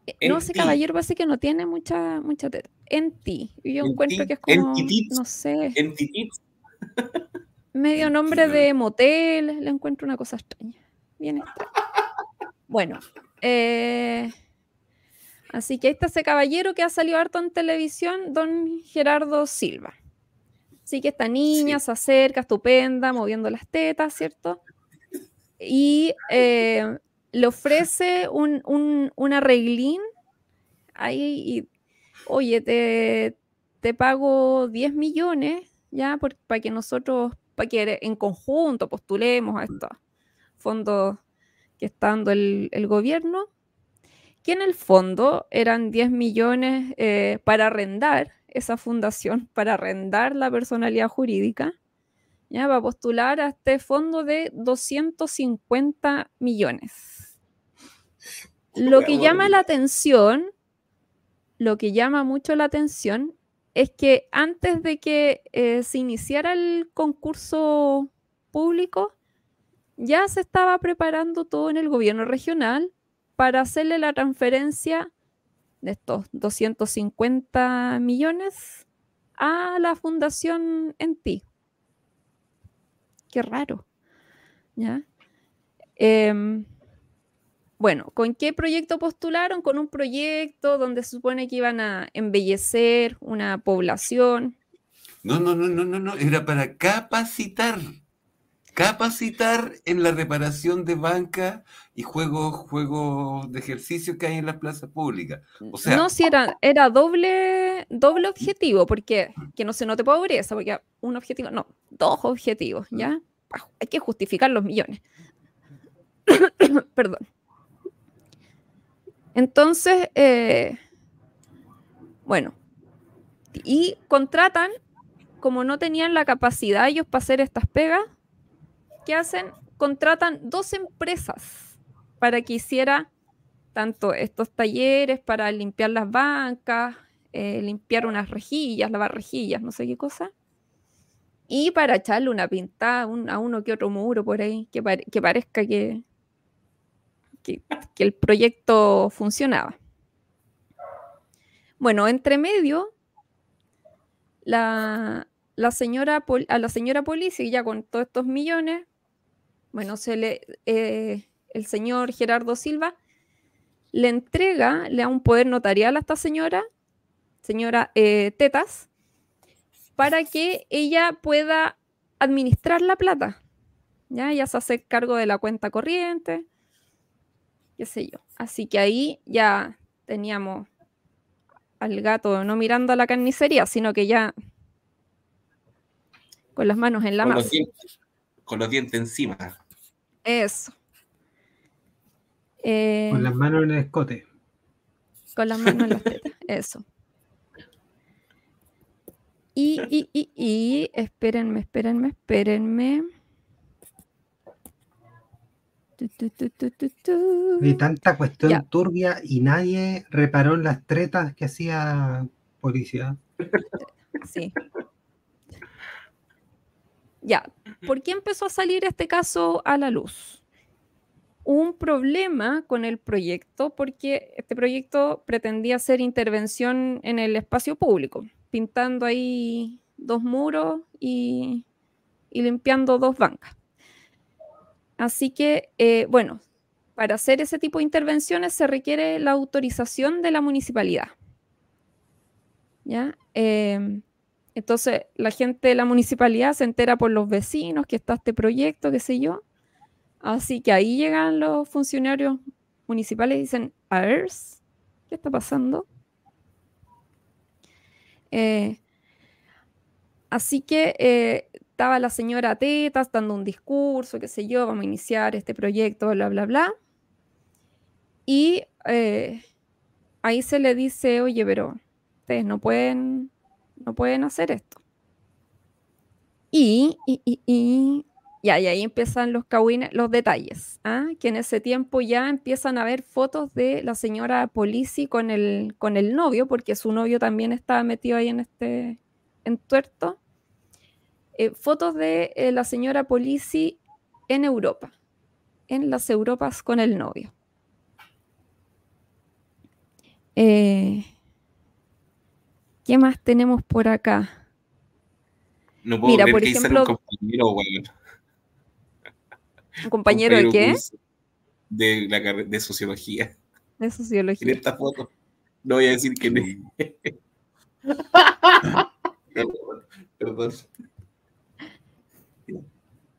Eh, no, ese caballero parece que no tiene mucha, mucha teta. En ti. Yo encuentro que es como, no sé. En Medio nombre de motel, le encuentro una cosa extraña. Bien extraña. Bueno, eh, Así que ahí está ese caballero que ha salido harto en televisión, don Gerardo Silva. Así que esta niña se acerca, estupenda, moviendo las tetas, ¿cierto? Y eh, le ofrece un, un, arreglín ahí y, oye, te, te pago 10 millones ya para que nosotros, para que en conjunto postulemos a estos fondos que está dando el, el gobierno que en el fondo eran 10 millones eh, para arrendar esa fundación, para arrendar la personalidad jurídica, ya va a postular a este fondo de 250 millones. Lo que llama la atención, lo que llama mucho la atención es que antes de que eh, se iniciara el concurso público, ya se estaba preparando todo en el gobierno regional para hacerle la transferencia de estos 250 millones a la fundación en ti. Qué raro. ¿Ya? Em, bueno, ¿con qué proyecto postularon? Con un proyecto donde se supone que iban a embellecer una población. No, no, no, no, no, no, era para capacitar capacitar en la reparación de banca y juegos, juegos de ejercicio que hay en las plazas públicas. O sea, no, si era, era doble, doble objetivo, porque que no se note pobreza, porque un objetivo, no, dos objetivos, ¿ya? Hay que justificar los millones. Perdón. Entonces, eh, bueno, y contratan, como no tenían la capacidad ellos para hacer estas pegas, ¿qué hacen? Contratan dos empresas para que hiciera tanto estos talleres para limpiar las bancas, eh, limpiar unas rejillas, lavar rejillas, no sé qué cosa, y para echarle una pintada a uno que otro muro por ahí, que, parezca que, que, el proyecto funcionaba. Bueno, entre medio, la, señora, a la señora policía, ya con todos estos millones, bueno, se le, eh, el señor Gerardo Silva le entrega, le da un poder notarial a esta señora, señora eh, Tetas, para que ella pueda administrar la plata. ¿ya? Ella se hace cargo de la cuenta corriente, qué sé yo. Así que ahí ya teníamos al gato no mirando a la carnicería, sino que ya con las manos en la masa. con los dientes encima. Eso. Eh, con las manos en el escote. Con las manos en las tetas, eso. Y, y, y, y, espérenme, espérenme, espérenme. De tanta cuestión turbia y nadie reparó en las tretas que hacía policía. Sí. Ya, ¿por qué empezó a salir este caso a la luz? Un problema con el proyecto porque este proyecto pretendía hacer intervención en el espacio público, pintando ahí dos muros y, limpiando dos bancas. Así que, eh, bueno, para hacer ese tipo de intervenciones se requiere la autorización de la municipalidad. ¿Ya? Eh, entonces, la gente de la municipalidad se entera por los vecinos que está este proyecto, qué sé yo. Así que ahí llegan los funcionarios municipales y dicen, a ¿qué está pasando? Eh, así que eh, estaba la señora Tetas dando un discurso, qué sé yo, vamos a iniciar este proyecto, bla, bla, bla. Y eh, ahí se le dice, oye, pero ustedes no pueden no pueden hacer esto. Y, y, y, y, y ahí empiezan los los detalles, ¿ah? que en ese tiempo ya empiezan a ver fotos de la señora Polici con el, con el novio, porque su novio también estaba metido ahí en este entuerto. Eh, fotos de eh, la señora Polici en Europa, en las Europas con el novio. Eh, ¿Qué más tenemos por acá? No puedo Mira, por ejemplo, un compañero, ¿Un compañero, de qué? De, la, de sociología. De sociología. En esta foto. No voy a decir que no. Perdón.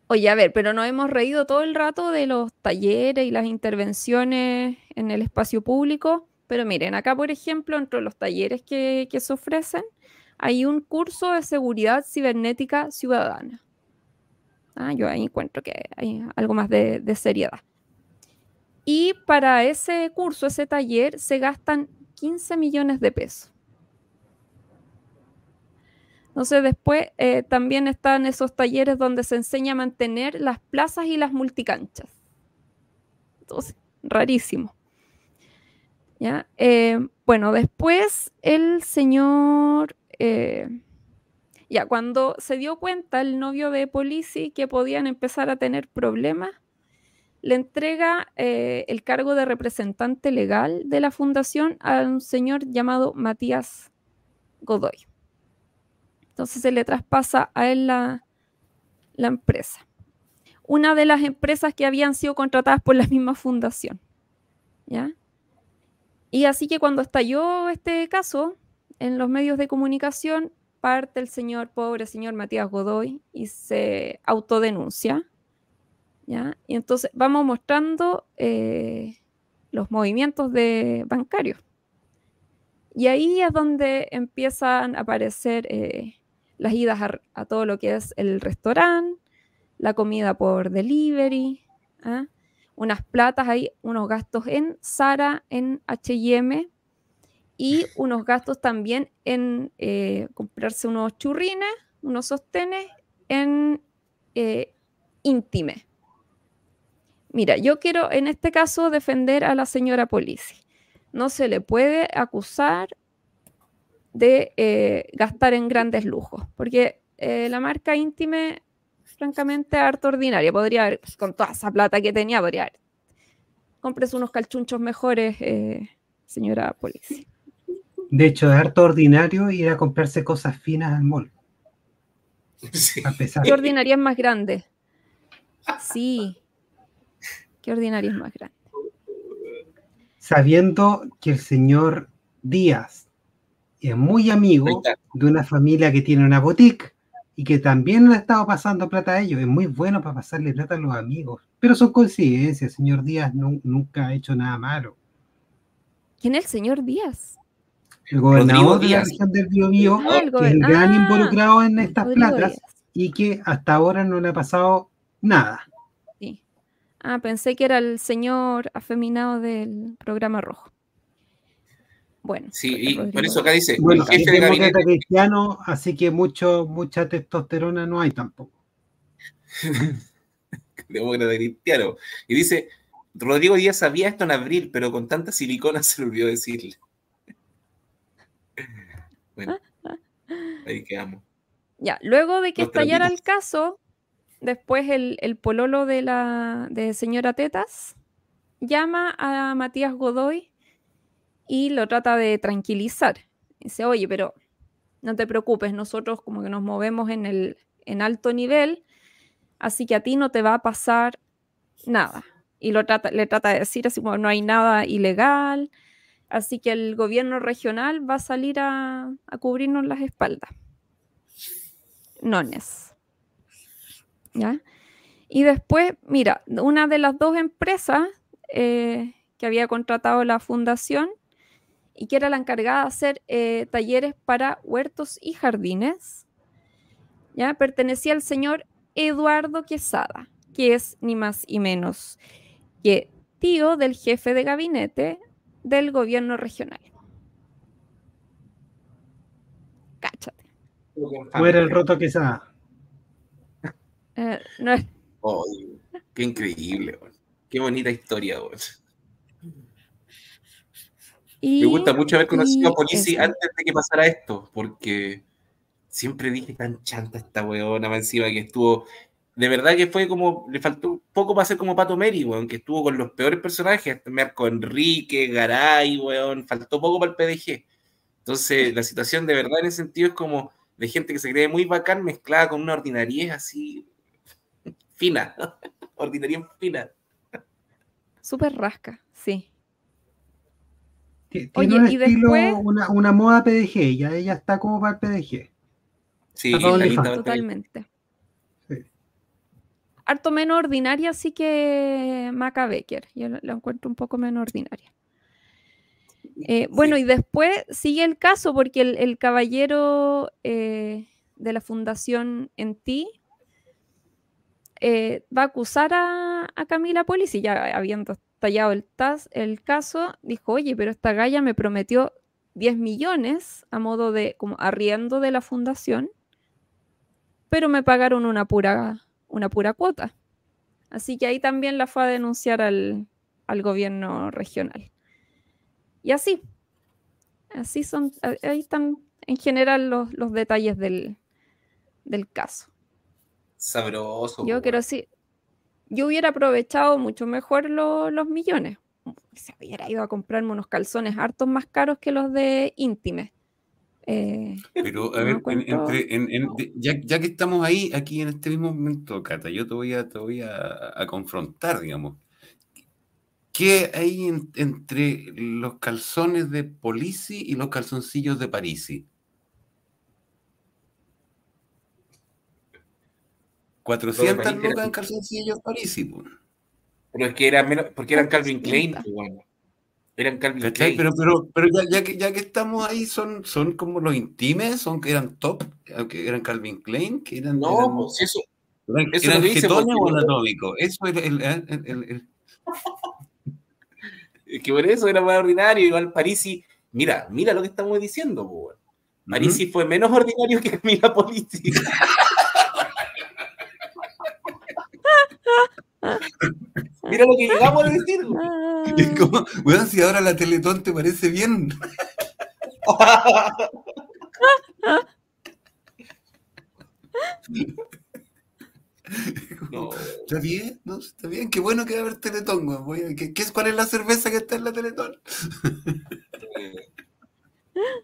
Oye, a ver, pero nos hemos reído todo el rato de los talleres y las intervenciones en el espacio público. Pero miren, acá por ejemplo, entre los talleres que, se ofrecen, hay un curso de seguridad cibernética ciudadana. Ah, yo ahí encuentro que hay algo más de, seriedad. Y para ese curso, ese taller, se gastan 15 millones de pesos. Entonces después eh, también están esos talleres donde se enseña a mantener las plazas y las multicanchas. Entonces, rarísimo. Eh, bueno, después el señor, eh, ya cuando se dio cuenta el novio de Polici que podían empezar a tener problemas, le entrega eh, el cargo de representante legal de la fundación a un señor llamado Matías Godoy. Entonces se le traspasa a él la, la empresa. Una de las empresas que habían sido contratadas por la misma fundación. ¿Ya? Y así que cuando estalló este caso en los medios de comunicación, parte el señor, pobre señor Matías Godoy, y se autodenuncia. ¿ya? Y entonces vamos mostrando eh, los movimientos de bancarios. Y ahí es donde empiezan a aparecer eh, las idas a, todo lo que es el restaurante, la comida por delivery, ¿ah? Unas platas ahí, unos gastos en Sara, en HM y unos gastos también en eh, comprarse unos churrines, unos sostenes en eh, Intime. Mira, yo quiero en este caso defender a la señora Polici. No se le puede acusar de eh, gastar en grandes lujos, porque eh, la marca Intime, francamente, harto ordinaria. Podría haber, con toda esa plata que tenía, podría haber. Compres unos calchunchos mejores, eh, señora Polici. De hecho, harto ordinario ir a comprarse cosas finas al mall. ¿Qué ordinaria es más grande? Sí. ¿Qué ordinaria es más grande? Sabiendo que el señor Díaz es muy amigo de una familia que tiene una boutique y que también le ha estado pasando plata a ellos. Es muy bueno para pasarle plata a los amigos. Pero son coincidencias. El señor Díaz nunca ha hecho nada malo. ¿Quién es el señor Díaz? el gobernador de la región del Biobío, ah, que es el gran ah, involucrado en estas platas y que hasta ahora no le ha pasado nada. Sí. Ah, pensé que era el señor afeminado del programa rojo. Bueno. Sí, y por eso acá dice, bueno, el jefe de gabinete cristiano, así que mucho, mucha testosterona no hay tampoco. demócrata cristiano. Y dice, Rodrigo Díaz sabía esto en abril, pero con tanta silicona se le olvidó decirle. Bueno, ahí quedamos. Ya, luego de que estallara el caso, después el, pololo de la de señora Tetas llama a Matías Godoy y lo trata de tranquilizar. Dice, oye, pero no te preocupes, nosotros como que nos movemos en el en alto nivel, así que a ti no te va a pasar nada. Y lo trata, le trata de decir así como no hay nada ilegal, Así que el gobierno regional va a salir a, cubrirnos las espaldas. Nones. ¿Ya? Y después, mira, una de las dos empresas eh, que había contratado la fundación y que era la encargada de hacer eh, talleres para huertos y jardines, ¿ya? pertenecía al señor Eduardo Quesada, que es ni más y menos que tío del jefe de gabinete del gobierno regional. Cáchate. Fuera el roto quizá. Eh, no es... oh, qué increíble, qué bonita historia. Me gusta mucho haber conocido a Polici antes de que pasara esto, porque siempre dije tan chanta esta weona encima que estuvo de verdad que fue como, le faltó poco para ser como Pato Meri, weón, que estuvo con los peores personajes, Marco Enrique, Garay, weón, faltó poco para el PDG. Entonces, la situación de verdad en ese sentido es como de gente que se cree muy bacán mezclada con una ordinariez así fina, ordinariez fina. Súper rasca, sí. Tiene Oye, un y después... una, una, moda PDG, ya ella está como para el PDG. Sí, totalmente harto menos ordinaria, así que Maca Becker. Yo la encuentro un poco menos ordinaria. Eh, bueno, y después sigue el caso porque el, caballero eh, de la Fundación En Ti eh, va a acusar a, Camila Polis y ya habiendo tallado el, el caso, dijo, oye, pero esta galla me prometió 10 millones a modo de como arriendo de la fundación, pero me pagaron una pura una pura cuota. Así que ahí también la fue a denunciar al, gobierno regional. Y así, así son, ahí están en general los, los detalles del, caso. Sabroso. Yo quiero decir, yo hubiera aprovechado mucho mejor los millones. Se hubiera ido a comprarme unos calzones hartos más caros que los de íntimes. Eh, Pero, a ver, ya, que estamos ahí, aquí en este mismo momento, Cata, yo te voy a, te voy a, confrontar, digamos. ¿Qué hay entre los calzones de Polisi y los calzoncillos de Parisi? 400 lucas en calzoncillos Parisi. Pero es que eran menos, porque eran Calvin Klein, bueno. Eran Calvin Klein. Pero, pero, pero ya, que, ya que estamos ahí, son, son como los intimes, son que eran top, que eran Calvin Klein, que eran. No, pues eso. Eran, eso eran getones o anatómicos. Eso es el, el, el, Es que por eso era más ordinario. Igual Parisi, mira, mira lo que estamos diciendo, pues. Parisi fue menos ordinario que Mila Politi. Mira lo que llegamos a decir. Es como, bueno, si ahora la Teletón te parece bien. Está bien, ¿no? Está bien, qué bueno que va a haber Teletón. ¿Qué, qué, ¿Cuál es la cerveza que está en la Teletón?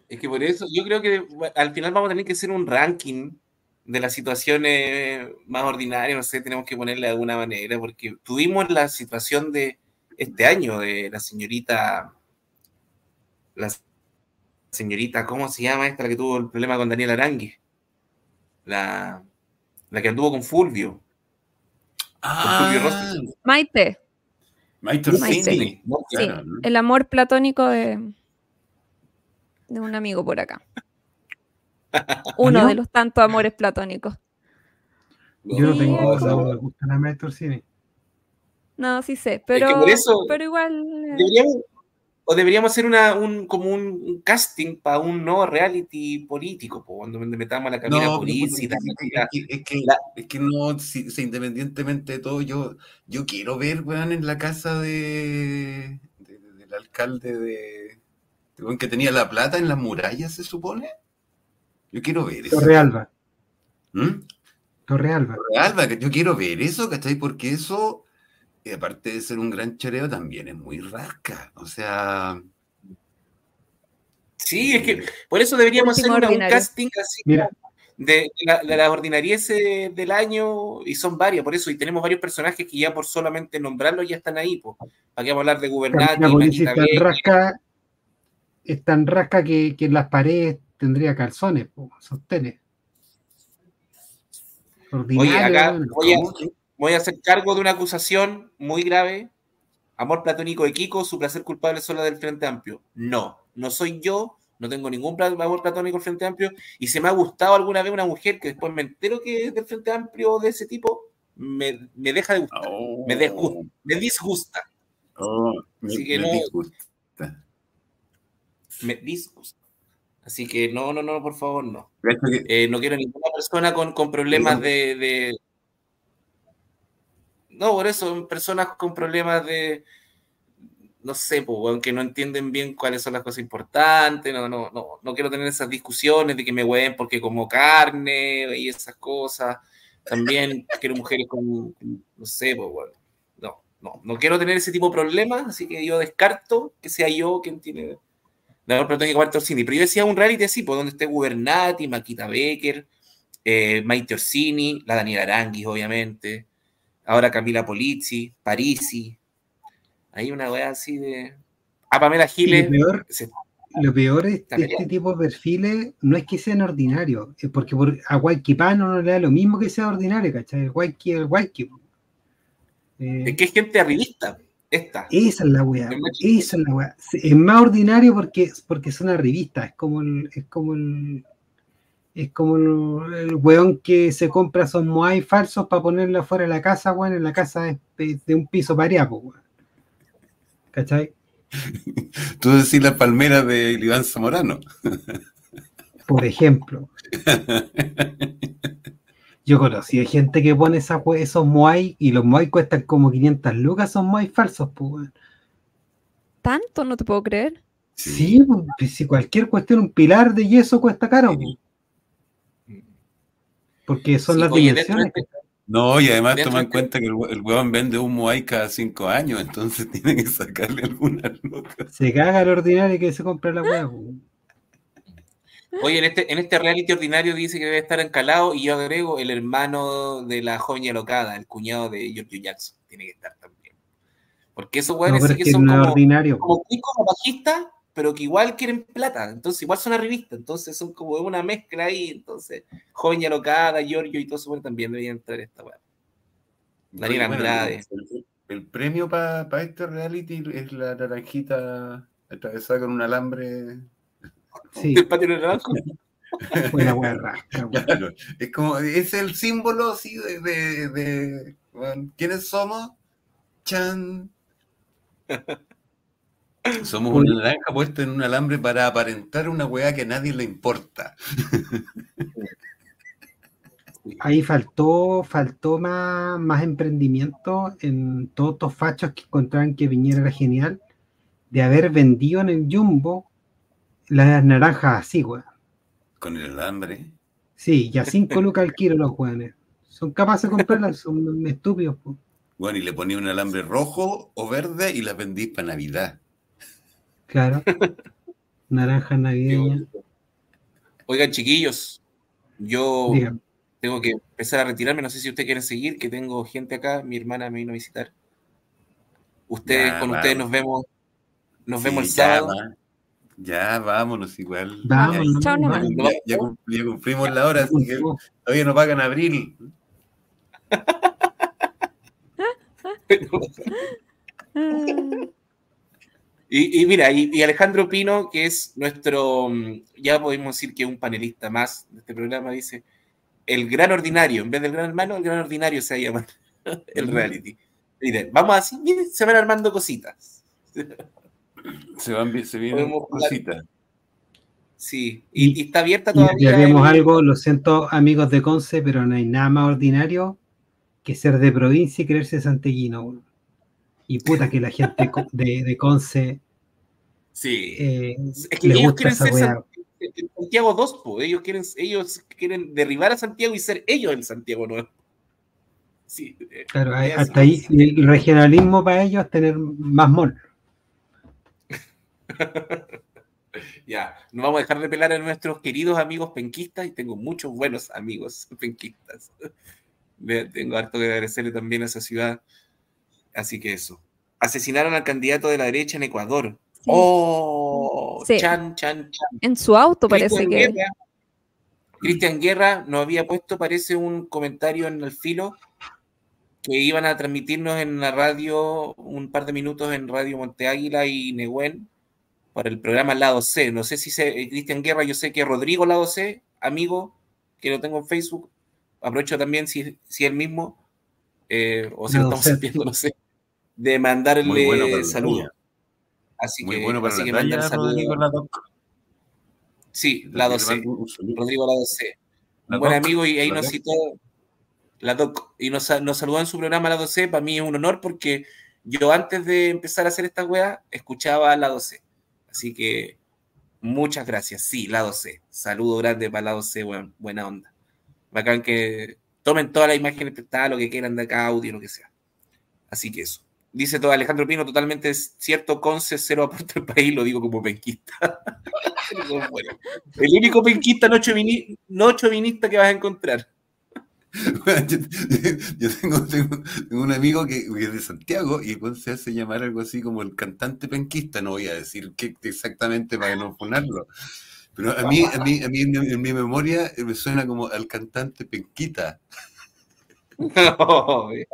Es que por eso, yo creo que al final vamos a tener que hacer un ranking de las situaciones más ordinarias, no sé, tenemos que ponerle de alguna manera, porque tuvimos la situación de este año de la señorita, la señorita, ¿cómo se llama esta la que tuvo el problema con Daniel Arangui? La, la que anduvo con Fulvio. Ah, Maite. Maite, Sí, el amor platónico de, de un amigo por acá. Uno de los tantos amores platónicos. Yo no tengo me gusta la No, sí sé, pero, pero igual. Eh. Deberíamos, o deberíamos hacer una, un, como un, casting para un nuevo reality político, cuando metamos a la cabina no, política. Es, que, es que no, si, independientemente de todo, yo, yo quiero ver, weón, en la casa de, del alcalde de, de que tenía la plata en las murallas, se supone. Yo quiero ver eso. Torrealba. ¿Mm? Torrealba. Torrealba, yo quiero ver eso, ¿cachai? Porque eso, eh, aparte de ser un gran choreo, también es muy rasca. O sea. Sí, es que eh, por eso deberíamos hacer un casting así de, la, de las ordinarieces del año, y son varias, por eso, y tenemos varios personajes que ya por solamente nombrarlos ya están ahí, pues. ¿Para qué vamos a hablar de gubernante? Es tan rasca, es tan rasca que, que en las paredes tendría calzones, sostenes. Oye, acá voy a, hacer cargo de una acusación muy grave. Amor platónico de Kiko, su placer culpable solo del Frente Amplio. No, no soy yo, no tengo ningún amor platónico del Frente Amplio. Y si me ha gustado alguna vez una mujer que después me entero que es del Frente Amplio de ese tipo, me, deja de gustar. Me, disgusta. Me disgusta. Oh, me, disgusta. Me disgusta. Así que no, no, no, por favor, no. Eh, no quiero ninguna persona con, problemas de, No, por eso, personas con problemas de. No sé, pues, aunque no entienden bien cuáles son las cosas importantes, no, no, no, no quiero tener esas discusiones de que me hueven porque como carne y esas cosas. También quiero mujeres con, no sé, pues, bueno, no, no, no quiero tener ese tipo de problemas, así que yo descarto que sea yo quien tiene Orsini. Pero yo decía un reality así, por donde esté Gubernati, Maquita Becker, eh, Maite Orsini, la Daniela Aranguis, obviamente. Ahora Camila Polizzi, Parisi. Hay una weá así de. A Pamela Giles. Lo peor, es de este tipo de perfiles no es que sean ordinarios, es porque a Guayquipano no le da lo mismo que sea ordinario, ¿cachai? El Guayqui, el Guayqui. es que es gente arribista. Esta. Esa es la weá. Esa es la weá. Es más ordinario porque, porque son revistas. Es como el, es como el, es como el, weón que se compra son Moai falsos para ponerla fuera de la casa, weón, en la casa de, de un piso pareado, weón. ¿Cachai? Tú decís la palmera de Iván Zamorano. Por ejemplo. Yo conocí hay gente que pone esa, esos Moai y los Moai cuestan como 500 lucas, son Moai falsos, pues. ¿Tanto? No te puedo creer. Sí, pues, si cualquier cuestión, un pilar de yeso cuesta caro. Porque son las dimensiones. No, y además toma en cuenta que el, huevón vende un Moai cada cinco años, entonces tiene que sacarle algunas lucas. Se caga el ordinario que se compra la hueá. Oye, en este, en este reality ordinario dice que debe estar encalado y yo agrego el hermano de la joven alocada, el cuñado de Giorgio Jackson. Tiene que estar también. Porque esos weones sí que son como, ordinario. como bajistas, pero que igual quieren plata. Entonces, igual son arribistas. Entonces, son como una mezcla ahí. Entonces, Joven y Alocada, Giorgio y todo eso también deberían entrar esta weá. Daniel Andrade. el, premio para este reality es la naranjita atravesada con un alambre. Sí. ¿El patio naranjo? Buena claro, es como, es el símbolo así de, de, de ¿quiénes somos? Chan. Somos una naranja puesta en un alambre para aparentar una weá que a nadie le importa. Ahí faltó, faltó más, más emprendimiento en todos estos fachos que encontraban que Viñera era genial, de haber vendido en el Jumbo las naranjas así, weá. Con el alambre. Sí, ya cinco lucas al kilo los weones. Son capaces de comprarlas, son estúpidos. Bueno, y le ponía un alambre rojo o verde y las vendí para Navidad. Claro. Naranja navideña. Oigan, chiquillos, yo tengo que empezar a retirarme. No sé si ustedes quieren seguir, que tengo gente acá. Mi hermana me vino a visitar. Ustedes, con ustedes nos vemos, nos vemos el sábado. Ya, vámonos igual. Vámonos. Ya, ya, cumplimos la hora, así que todavía no pagan abril. y, mira, y, Alejandro Pino, que es nuestro, mm, ya podemos decir que un panelista más de este programa, dice, el gran ordinario, en vez del gran hermano, el gran ordinario se llama el reality. vamos así, se van armando cositas. Se, van, se vienen cositas. Sí, y, está abierta todavía. Y haremos algo, lo siento amigos de Conce, pero no hay nada más ordinario que ser de provincia y creerse santeguino. Y puta que la gente de, de Conce. Sí. Eh, es que ellos quieren ser Santiago 2, ellos quieren, ellos quieren derribar a Santiago y ser ellos el Santiago nuevo. Sí, eh, claro, hasta ahí el regionalismo para ellos es tener más mol. ya, no vamos a dejar de pelar a nuestros queridos amigos penquistas y tengo muchos buenos amigos penquistas. tengo harto que agradecerle también a esa ciudad. Así que eso. Asesinaron al candidato de la derecha en Ecuador. ¡Oh! Chan, chan, chan. En su auto parece que. Cristian Guerra nos había puesto, parece, un comentario en el filo que iban a transmitirnos en la radio un par de minutos en Radio Monte Águila y Nehuen para el programa Lado C. No sé si se, eh, Cristian Guerra, yo sé que Rodrigo Lado C, amigo, que lo tengo en Facebook, aprovecho también si, si él mismo, eh, o si lo estamos viendo, no sé, de mandarle bueno saludos. Así Muy que, bueno para así que mandar saludos. Sí, Lado C, Rodrigo Lado C. Un buen amigo y ahí nos citó la doc, y nos, nos saludó en su programa Lado C. Para mí es un honor porque yo antes de empezar a hacer esta wea escuchaba Lado C Así que muchas gracias. Sí, lado C. Saludo grande para lado C, buena onda. Bacán que tomen todas las imágenes prestadas, lo que quieran de acá, audio, lo que sea. Así que eso. Dice todo Alejandro Pino, totalmente cierto, Conce cero aporte al país, lo digo como penquista. el único penquista no chovinista que vas a encontrar. yo, tengo, un amigo que, es de Santiago y se hace llamar algo así como el cantante penquista, no voy a decir qué exactamente para no ponerlo. Pero a mí, a mí, a mí en, mi, memoria me suena como al cantante penquita.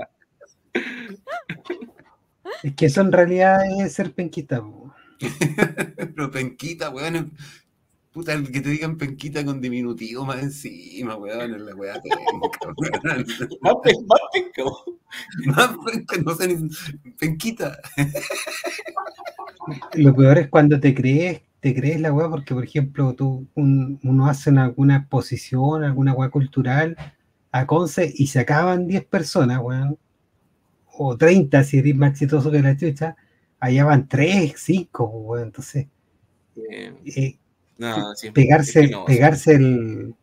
es que eso en realidad es ser penquita. Pero penquita, weón, Puta, el que te digan penquita con diminutivo más encima, weón, en la weá Más penca, Más penca, no sé ni. Penquita. Lo peor es cuando te crees, te crees la weá, porque por ejemplo, tú, uno hace alguna exposición, alguna weá cultural a Conce y se acaban 10 personas, weón. O 30 si eres más exitoso que la chucha. Allá van 3, 5, weón. Entonces. Eh, pegarse, pegarse el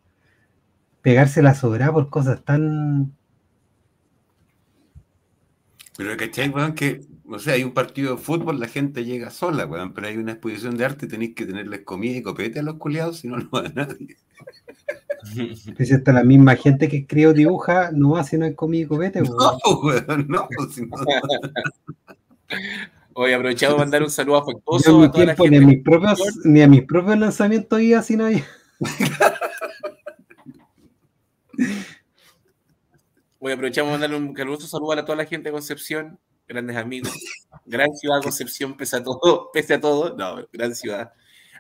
pegarse la sobra por cosas tan pero ¿cachai, weón? Que, o sea, hay un partido de fútbol, la gente llega sola, weón, pero hay una exposición de arte tenéis que tenerles comida y copete a los culiados, si no, no va a nadie. Si hasta la misma gente que escribe dibuja, no va si no hay comida y copete, weón. No, weón, no, si no. Hoy aprovechamos de mandar un saludo afectuoso a toda la gente. Ni a, mis propios, ni a mis propios lanzamientos iba así no hay. Hoy aprovechamos de mandarle un caluroso saludo a toda la gente de Concepción, grandes amigos. Gran ciudad Concepción, pese a todo, pese a todo. No, gran ciudad.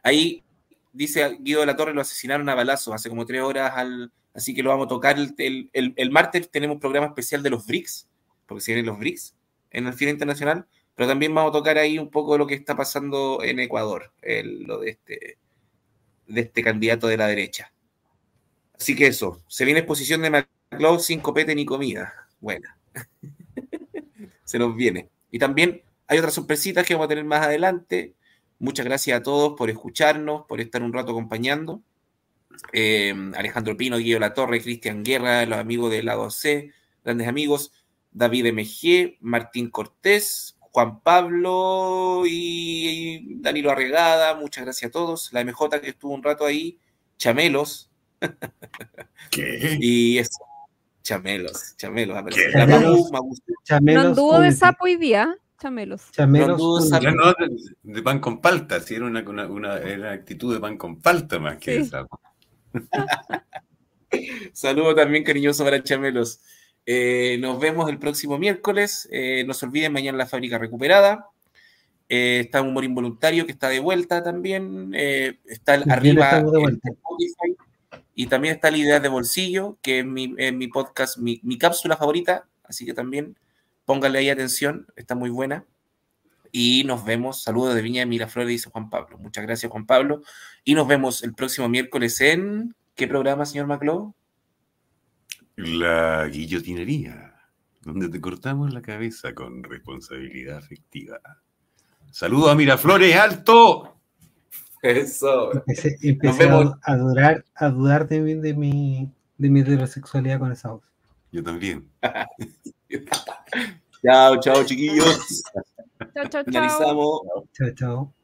Ahí dice Guido de la Torre, lo asesinaron a balazo hace como tres horas, al, así que lo vamos a tocar el, el, martes. Tenemos un programa especial de los BRICS, porque si vienen los BRICS en el Fila Internacional pero también vamos a tocar ahí un poco lo que está pasando en Ecuador, lo de este, de este candidato de la derecha. Así que eso, se viene exposición de McLeod sin copete ni comida. Buena. se nos viene. Y también hay otras sorpresitas que vamos a tener más adelante. Muchas gracias a todos por escucharnos, por estar un rato acompañando. Eh, Alejandro Pino, Guido La Torre, Cristian Guerra, los amigos del lado C, grandes amigos, David MG, Martín Cortés, Juan Pablo y Danilo Arregada, muchas gracias a todos. La MJ que estuvo un rato ahí, Chamelos. ¿Qué? Y eso, Chamelos, Chamelos. no anduvo de sapo hoy día, Chamelos. Chamelos. No, de, pan con palta, si era una, una, actitud de pan con palta más que de sapo. Saludo también cariñoso para Chamelos. Eh, nos vemos el próximo miércoles. Eh, no se olviden, mañana la fábrica recuperada. Eh, está un humor involuntario que está de vuelta también. está arriba y también está la idea de bolsillo, que es mi, mi podcast, mi, cápsula favorita. Así que también pónganle ahí atención, está muy buena. Y nos vemos. Saludos de Viña de Miraflores, dice Juan Pablo. Muchas gracias, Juan Pablo. Y nos vemos el próximo miércoles en. ¿Qué programa, señor Maclo? La guillotinería, donde te cortamos la cabeza con responsabilidad afectiva. Saludo a Miraflores, alto. Eso. Empecé, a, dudar, a dudar de, mi, de, mi, de mi heterosexualidad con esa voz. Yo también. chao, chao, chiquillos. Chao, chao, chao. Chao, chao.